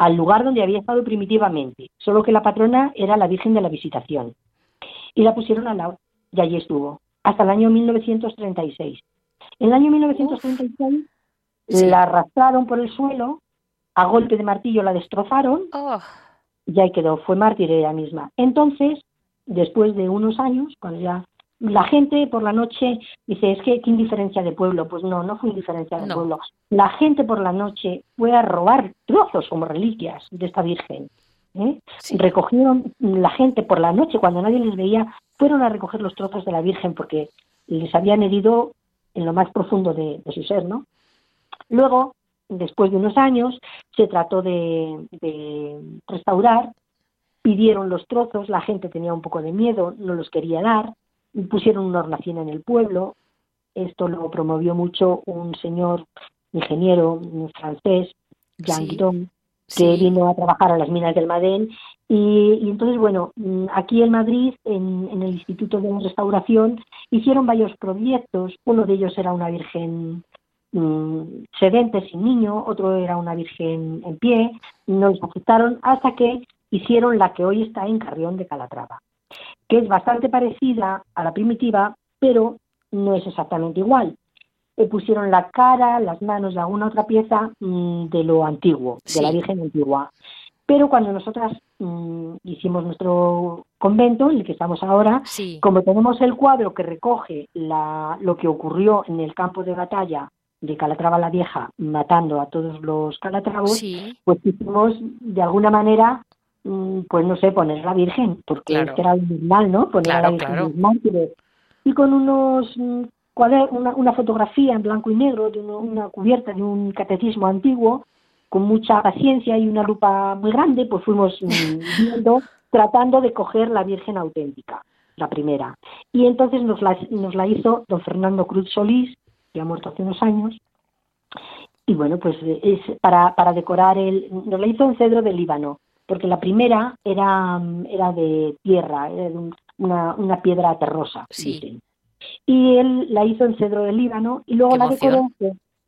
al lugar donde había estado primitivamente, solo que la patrona era la Virgen de la Visitación. Y la pusieron al lado, y allí estuvo, hasta el año 1936. En el año 1936 la arrastraron por el suelo, a golpe de martillo la destrozaron, oh. y ahí quedó, fue mártir ella misma. Entonces, después de unos años, cuando ya la gente por la noche dice, es que qué indiferencia de pueblo. Pues no, no fue indiferencia de pueblo. La gente por la noche fue a robar trozos como reliquias de esta Virgen. ¿eh? Recogieron la gente por la noche, cuando nadie les veía, fueron a recoger los trozos de la Virgen porque les habían herido en lo más profundo de, su ser, ¿no? Luego, después de unos años, se trató de, de restaurar, pidieron los trozos, la gente tenía un poco de miedo, no los quería dar, pusieron una hornacina en el pueblo. Esto lo promovió mucho un señor ingeniero francés, Jean Guiron, que vino a trabajar a las minas del Madén. Y, entonces, bueno, aquí en Madrid, en, el Instituto de Restauración, hicieron varios proyectos. Uno de ellos era una virgen mm, sedente, sin niño, otro era una virgen en pie. No los aceptaron hasta que hicieron la que hoy está en Carrión de Calatrava que es bastante parecida a la primitiva, pero no es exactamente igual. Le pusieron la cara, las manos y alguna otra pieza mm, de lo antiguo, de la Virgen antigua. Pero cuando nosotras mm, hicimos nuestro convento, en el que estamos ahora, como tenemos el cuadro que recoge lo que ocurrió en el campo de batalla de Calatrava la Vieja, matando a todos los calatravos, pues hicimos de alguna manera Mm, pues no sé, poner la Virgen, porque era normal, ¿no? Poner a la Virgen Y con unos mm, una, una, fotografía en blanco y negro de una cubierta de un catecismo antiguo, con mucha paciencia y una lupa muy grande, pues fuimos mm, viendo, tratando de coger la Virgen auténtica, la primera. Y entonces nos la, nos la hizo don Fernando Cruz Solís, que ha muerto hace unos años, y bueno, pues es para, para decorar el, nos la hizo en cedro del Líbano, porque la primera era, era de tierra, era de una, una, piedra terrosa. Sí. Y él la hizo en cedro del Líbano y luego la decoró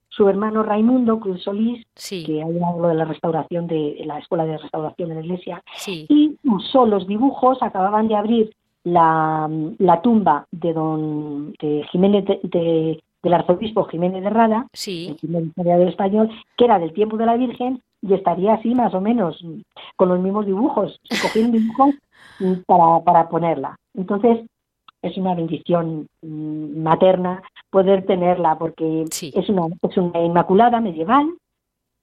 su hermano Raimundo Cruz Solís, que ha lo de la restauración de, la escuela de restauración de la iglesia, y usó los dibujos, acababan de abrir la, la tumba de don de Jiménez de, del arzobispo Jiménez de Rada, sí. Jiménez del Español, que era del tiempo de la Virgen, y estaría así más o menos, con los mismos dibujos, cogiendo dibujos para, para ponerla. Entonces, es una bendición mm, materna poder tenerla, porque es, una, es una inmaculada medieval,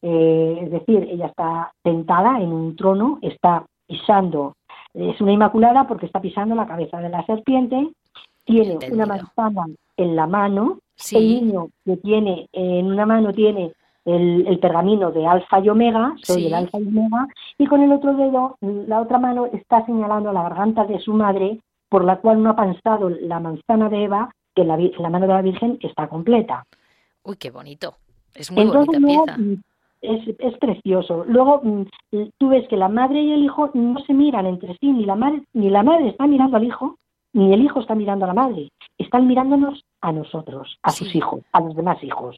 eh, es decir, ella está sentada en un trono, está pisando, es una inmaculada porque está pisando la cabeza de la serpiente, tiene una manzana en la mano, el niño que tiene en una mano tiene el, pergamino de alfa y omega, soy el alfa y omega, y con el otro dedo, la otra mano está señalando la garganta de su madre, por la cual no ha pasado la manzana de Eva, que la, la mano de la Virgen está completa. Uy, qué bonito. Es muy bonita pieza. Mm, es, es, precioso. Luego mm, tú ves que la madre y el hijo no se miran entre sí, ni la madre, ni la madre está mirando al hijo, ni el hijo está mirando a la madre. Están mirándonos a nosotros, a sus hijos, a los demás hijos.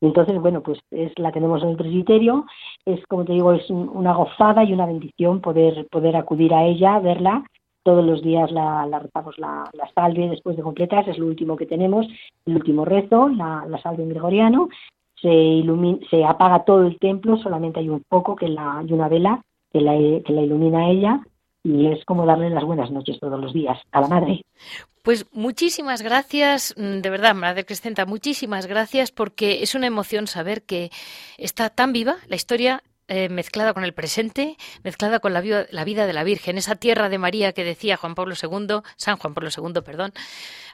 Y entonces, bueno, pues es, la tenemos en el presbiterio, es como te digo, es una gozada y una bendición poder, poder acudir a ella, verla. Todos los días la, la rezamos la, la salve después de completas, es lo último que tenemos, el último rezo, la, la salve en gregoriano. Se, se apaga todo el templo, solamente hay un foco que la, y una vela que la, que la ilumina a ella y es como darle las buenas noches todos los días a la madre. Pues muchísimas gracias, mm, de verdad, Madre Crescenta, muchísimas gracias porque es una emoción saber que está tan viva la historia eh, mezclada con el presente, mezclada con la, la, vida de la Virgen, esa tierra de María que decía Juan Pablo II, San Juan Pablo II, perdón,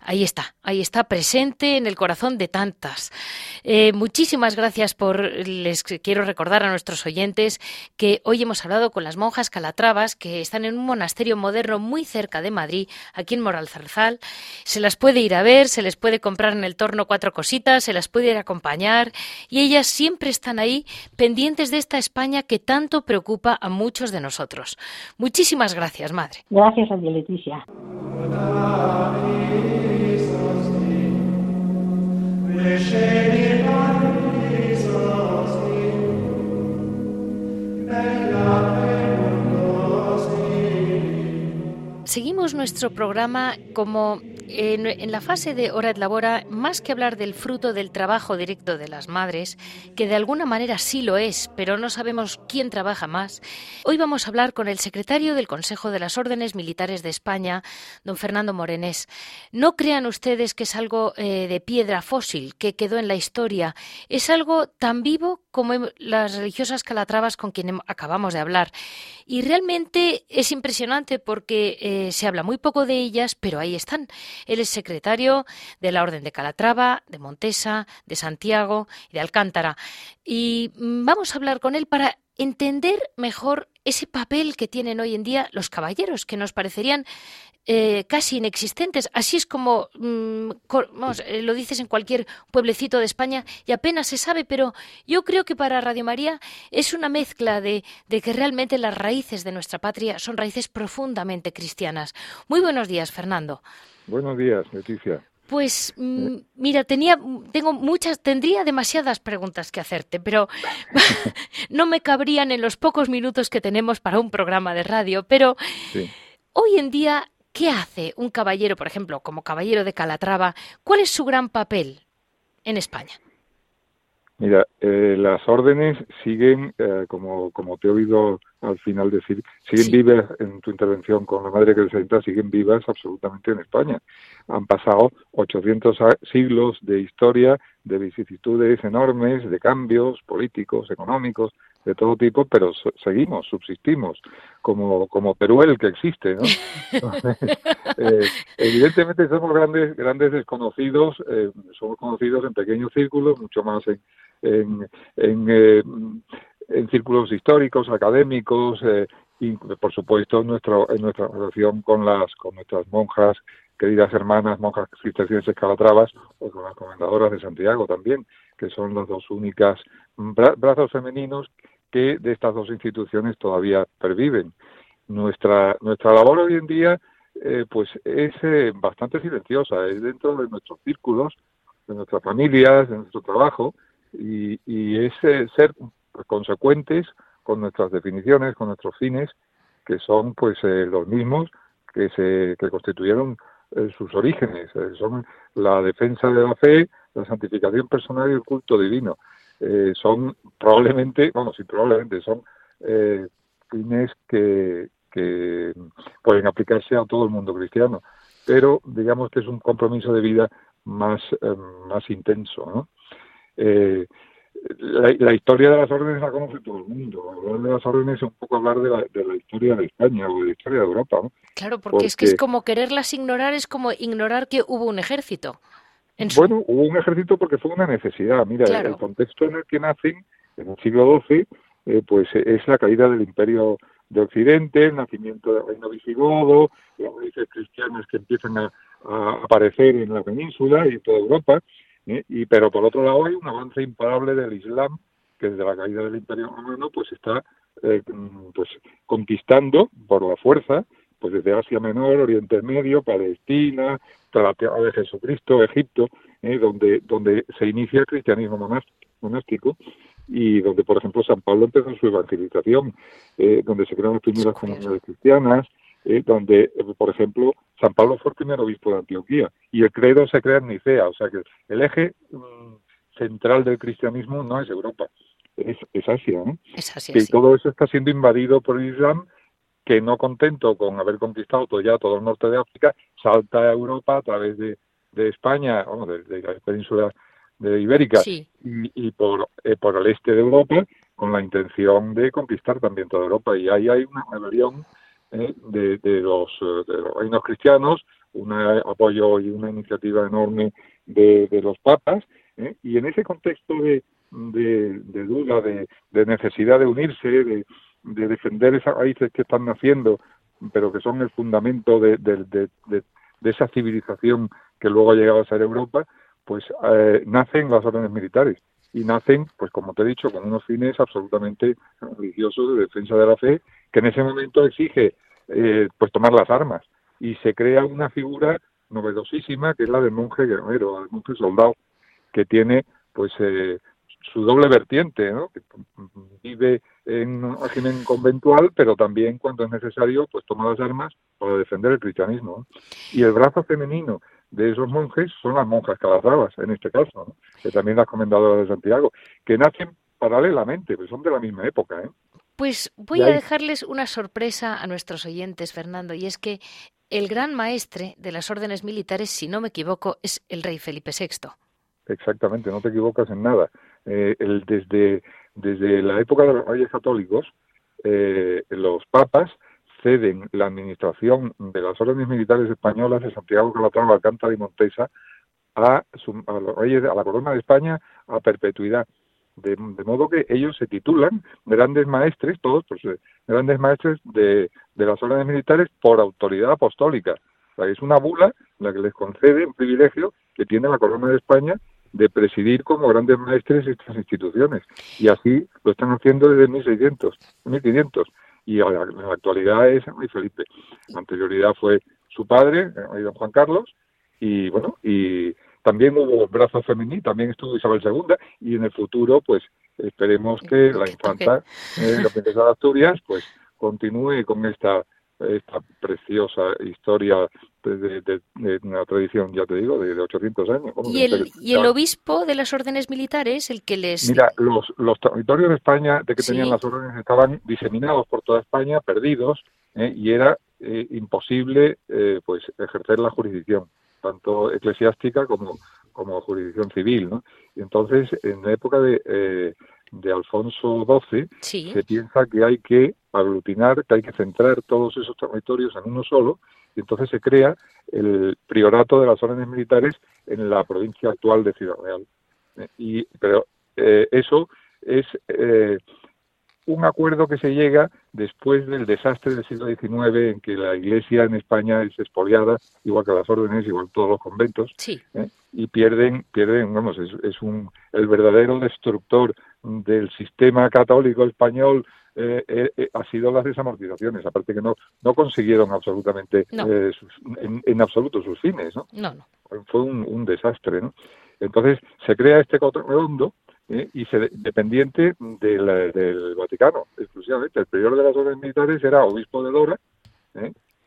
ahí está, ahí está presente en el corazón de tantas. Eh, muchísimas gracias por, les quiero recordar a nuestros oyentes que hoy hemos hablado con las monjas calatravas que están en un monasterio moderno muy cerca de Madrid, aquí en Moralzarzal. Se las puede ir a ver, se les puede comprar en el torno cuatro cositas, se las puede ir a acompañar y ellas siempre están ahí pendientes de esta España que tanto preocupa a muchos de nosotros. Muchísimas gracias, madre. Gracias a Leticia. Bella Seguimos nuestro programa como en, la fase de hora de labora, más que hablar del fruto del trabajo directo de las madres, que de alguna manera sí lo es, pero no sabemos quién trabaja más, hoy vamos a hablar con el secretario del Consejo de las Órdenes Militares de España, don Fernando Morenés. No crean ustedes que es algo eh, de piedra fósil que quedó en la historia, es algo tan vivo como las religiosas calatravas con quien acabamos de hablar. Y realmente es impresionante porque eh, se habla muy poco de ellas, pero ahí están. Él es secretario de la Orden de Calatrava, de Montesa, de Santiago y de Alcántara. Y mm, vamos a hablar con él para entender mejor ese papel que tienen hoy en día los caballeros, que nos parecerían eh, casi inexistentes. Así es como mm, eh, lo dices en cualquier pueblecito de España y apenas se sabe, pero yo creo que para Radio María es una mezcla de, de que realmente las raíces de nuestra patria son raíces profundamente cristianas. Muy buenos días, Fernando. Buenos días, Leticia. Pues mm, mira, tenía, tengo muchas, tendría demasiadas preguntas que hacerte, pero no me cabrían en los pocos minutos que tenemos para un programa de radio. Pero hoy en día, ¿qué hace un caballero, por ejemplo, como caballero de Calatrava? ¿Cuál es su gran papel en España? Mira, eh, las órdenes siguen, eh, como, como te he oído al final decir, siguen vivas en tu intervención con la Madre Crescenta, siguen vivas absolutamente en España. Han pasado 800 siglos de historia, de vicisitudes enormes, de cambios políticos, económicos, de todo tipo, pero seguimos, subsistimos, como, como Peruel que existe, ¿no? Eh, evidentemente somos grandes, grandes desconocidos, somos conocidos en pequeños círculos, mucho más en, en, en, eh, en círculos históricos, académicos eh, y, por supuesto, nuestro, en nuestra relación con, las, con nuestras monjas, queridas hermanas, monjas cistercienses calatravas, o con las comendadoras de Santiago también, que son las dos únicas brazos femeninos que de estas dos instituciones todavía perviven. Nuestra, nuestra labor hoy en día eh, pues es bastante silenciosa, es dentro de nuestros círculos, de nuestras familias, de nuestro trabajo, y, y es ser consecuentes con nuestras definiciones, con nuestros fines, que son pues eh, los mismos que se que constituyeron eh, sus orígenes, eh, son la defensa de la fe, la santificación personal y el culto divino. son probablemente, vamos, sí, probablemente son fines que, que pueden aplicarse a todo el mundo cristiano, pero digamos que es un compromiso de vida más, más intenso, ¿no? Eh, la, historia de las órdenes la conoce todo el mundo. Hablar de las órdenes es un poco hablar de la, de la historia de España o de la historia de Europa. ¿no? Claro, porque, es que es como quererlas ignorar, es como ignorar que hubo un ejército. Bueno, hubo un ejército porque fue una necesidad. Mira, el contexto en el que nacen, en el siglo XII, eh, pues es la caída del imperio de Occidente, el nacimiento del reino visigodo, las raíces cristianas que empiezan a, aparecer en la península y en toda Europa, ¿eh? y pero por otro lado hay un avance imparable del Islam que desde la caída del Imperio Romano pues está eh, pues conquistando por la fuerza pues desde Asia Menor, Oriente Medio, Palestina, la tierra de Jesucristo, Egipto, ¿eh? donde donde se inicia el cristianismo monástico y donde, por ejemplo, San Pablo empezó su evangelización, eh, donde se crean las primeras comunidades cristianas, eh, donde, por ejemplo, San Pablo fue el primer obispo de Antioquía y el credo se crea en Nicea, o sea que el eje mm, central del cristianismo no es Europa, es, Asia, ¿no? Es Asia, que todo eso está siendo invadido por el Islam, que no contento con haber conquistado todo ya todo el norte de África, salta a Europa a través de, de España, bueno, de, de la península de Ibérica y, por, eh, por el este de Europa con la intención de conquistar también toda Europa. Y ahí hay una rebelión eh, de, los, eh, de los reinos cristianos, un apoyo y una iniciativa enorme de, los papas. Y en ese contexto de, de, duda, de, necesidad de unirse, de, de defender esas raíces que están naciendo, pero que son el fundamento de, de, esa civilización que luego ha llegado a ser Europa, pues eh, nacen las órdenes militares y nacen, pues como te he dicho, con unos fines absolutamente religiosos de defensa de la fe, que en ese momento exige eh, pues tomar las armas y se crea una figura novedosísima que es la del monje guerrero, del monje soldado, que tiene pues eh, su doble vertiente, ¿no? que vive en un régimen conventual, pero también cuando es necesario, pues toma las armas para defender el cristianismo. Y el brazo femenino de esos monjes son las monjas calazabas, en este caso, que también las comendadoras de Santiago, que nacen paralelamente, pues son de la misma época. ¿eh? Pues voy a dejarles una sorpresa a nuestros oyentes, Fernando, y es que el gran maestre de las órdenes militares, si no me equivoco, es el rey Felipe VI. Exactamente, no te equivocas en nada. Eh, el, desde, desde la época de los reyes católicos, eh, los papas ceden la administración de las órdenes militares españolas de Santiago, Calatrava, Alcántara y Montesa a, los reyes, a la corona de España a perpetuidad. De, modo que ellos se titulan grandes maestres, todos pues, eh, grandes maestres de, de, las órdenes militares por autoridad apostólica. O sea, es una bula la que les concede un privilegio que tiene la corona de España de presidir como grandes maestres estas instituciones. Y así lo están haciendo desde 1600, 1500 y en la actualidad es Rey Felipe. La anterioridad fue su padre, don Juan Carlos, y bueno, y también hubo brazo femenino, también estuvo Isabel II, y en el futuro, pues esperemos que la infanta, eh, la princesa de Asturias, pues continúe con esta esta preciosa historia de, una tradición, ya te digo, de, 800 años. ¿Y el, ¿Y el obispo de las órdenes militares, el que les...? Mira, los, los territorios de España de que tenían las órdenes estaban diseminados por toda España, perdidos, ¿eh? y era eh, imposible eh, pues ejercer la jurisdicción, tanto eclesiástica como, como jurisdicción civil. ¿no? Y entonces, en la época de de Alfonso XII, se piensa que hay que aglutinar, que hay que centrar todos esos territorios en uno solo, y entonces se crea el priorato de las órdenes militares en la provincia actual de Ciudad Real. Eh, y, pero eh, eso es eh, un acuerdo que se llega después del desastre del siglo XIX en que la Iglesia en España es expoliada, igual que las órdenes, igual todos los conventos, y pierden, pierden, vamos, es, es un, el verdadero destructor del sistema católico español eh, eh, eh, ha sido las desamortizaciones, aparte que no no consiguieron absolutamente en, absoluto sus fines, ¿no? Fue un, desastre, ¿no? Entonces se crea este coto redondo y se, dependiente del, del, Vaticano, exclusivamente. El prior de las órdenes militares era obispo de Dora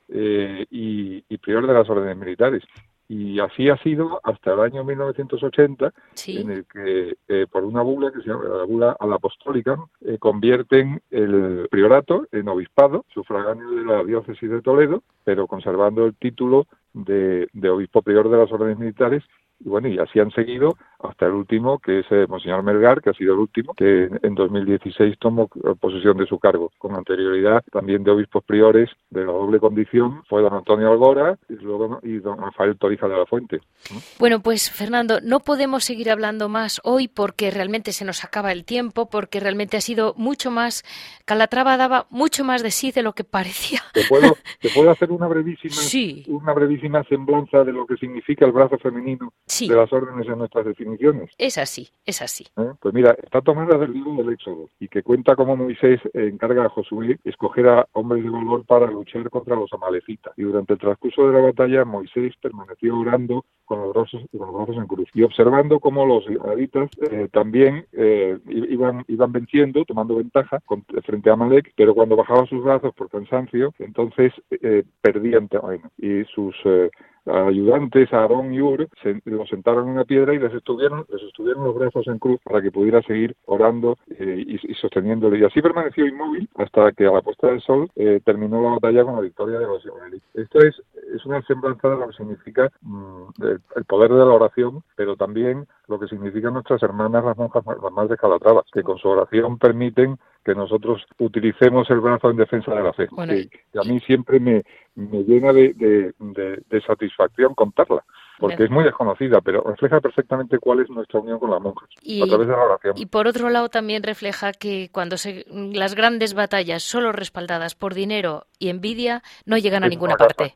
y, y prior de las órdenes militares. Y así ha sido hasta el año 1980, en el que, eh, por una bula que se llama la bula a la apostólica, eh, convierten el priorato en obispado, sufragáneo de la diócesis de Toledo, pero conservando el título de, obispo prior de las órdenes militares Y bueno, y así han seguido hasta el último, que es eh, Monseñor Melgar, que ha sido el último, que en 2016 tomó posesión de su cargo. Con anterioridad también de obispos priores de la doble condición fue don Antonio Algora y luego y don Rafael Torija de la Fuente. Bueno, pues Fernando, no podemos seguir hablando más hoy porque realmente se nos acaba el tiempo, porque realmente ha sido mucho más, Calatrava daba mucho más de sí de lo que parecía. ¿Te puedo, te puedo hacer una brevísima, una brevísima semblanza de lo que significa el brazo femenino de las órdenes en nuestras definiciones? Es así, es así. ¿Eh? Pues mira, está tomada del libro del Éxodo y que cuenta cómo Moisés encarga a Josué escoger a hombres de valor para luchar contra los amalecitas. Y durante el transcurso de la batalla, Moisés permaneció orando con los brazos, con los brazos en cruz y observando cómo los israelitas eh, también eh, iban, iban venciendo, tomando ventaja frente a Amalek, pero cuando bajaba sus brazos por cansancio, entonces eh, perdían terreno y sus ayudantes, Aarón y Ur, se, lo sentaron en una piedra y les estuvieron, les estuvieron los brazos en cruz para que pudiera seguir orando eh, y, sosteniéndole. Y así permaneció inmóvil hasta que a la puesta del sol eh, terminó la batalla con la victoria de los israelíes. Esto es, es una semblanza de lo que significa mm, el, poder de la oración, pero también lo que significan nuestras hermanas, las monjas, las madres Calatrava, que con su oración permiten que nosotros utilicemos el brazo en defensa de la fe. y a mí siempre me, me llena de, de, satisfacción contarla porque es muy desconocida, pero refleja perfectamente cuál es nuestra unión con las monjas y, a través de la oración. Y por otro lado también refleja que cuando se, las grandes batallas solo respaldadas por dinero y envidia no llegan a ninguna, parte.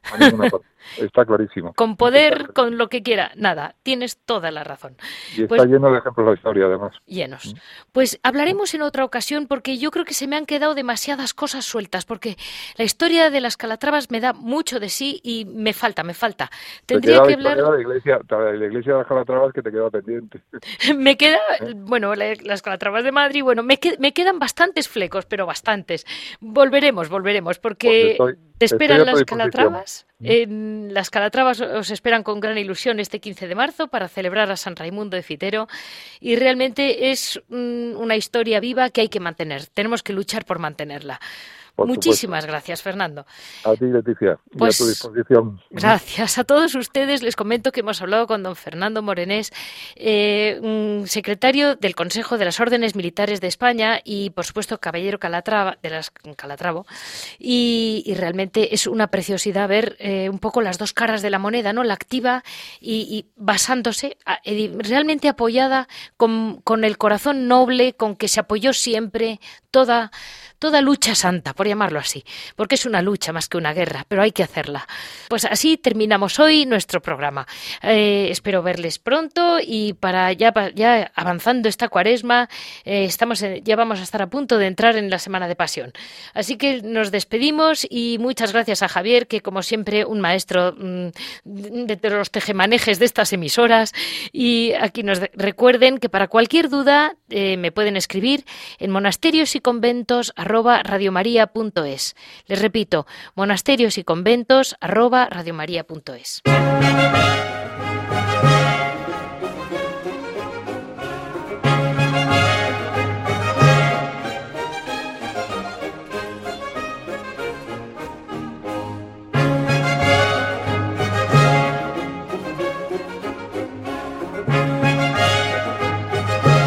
Está clarísimo. con poder, con lo que quiera, nada, tienes toda la razón. Y está pues lleno de ejemplos la historia, además. Llenos. Mm. Pues hablaremos en otra ocasión porque yo creo que se me han quedado demasiadas cosas sueltas, porque la historia de las Calatravas me da mucho de sí y me falta, me falta. Tendría que hablar... La iglesia, la iglesia de las Calatravas que te queda pendiente. me queda, ¿Eh? bueno, las Calatravas de Madrid, bueno, me, me quedan bastantes flecos, pero bastantes. Volveremos, volveremos, porque pues te esperan las Calatravas. En las Calatravas os esperan con gran ilusión este 15 de marzo para celebrar a San Raimundo de Fitero y realmente es mm, una historia viva que hay que mantener. Tenemos que luchar por mantenerla. Muchísimas gracias, Fernando. A ti, Leticia, y a pues tu disposición. Gracias a todos ustedes. Les comento que hemos hablado con don Fernando Morenés, eh, secretario del Consejo de las Órdenes Militares de España y, por supuesto, caballero Calatrava, de las Calatravo. Y, realmente es una preciosidad ver eh, un poco las dos caras de la moneda, ¿no? La activa y, basándose, realmente apoyada con, con el corazón noble con que se apoyó siempre toda toda lucha santa, por llamarlo así, porque es una lucha más que una guerra, pero hay que hacerla. Pues así terminamos hoy nuestro programa. Eh, espero verles pronto y para ya, ya avanzando esta cuaresma, eh, estamos ya vamos a estar a punto de entrar en la Semana de Pasión. Así que nos despedimos y muchas gracias a Javier, que como siempre un maestro mm, de los tejemanejes de estas emisoras. Y aquí nos recuerden que para cualquier duda eh, me pueden escribir en monasterios y conventos arroba. Les repito, monasterios y conventos.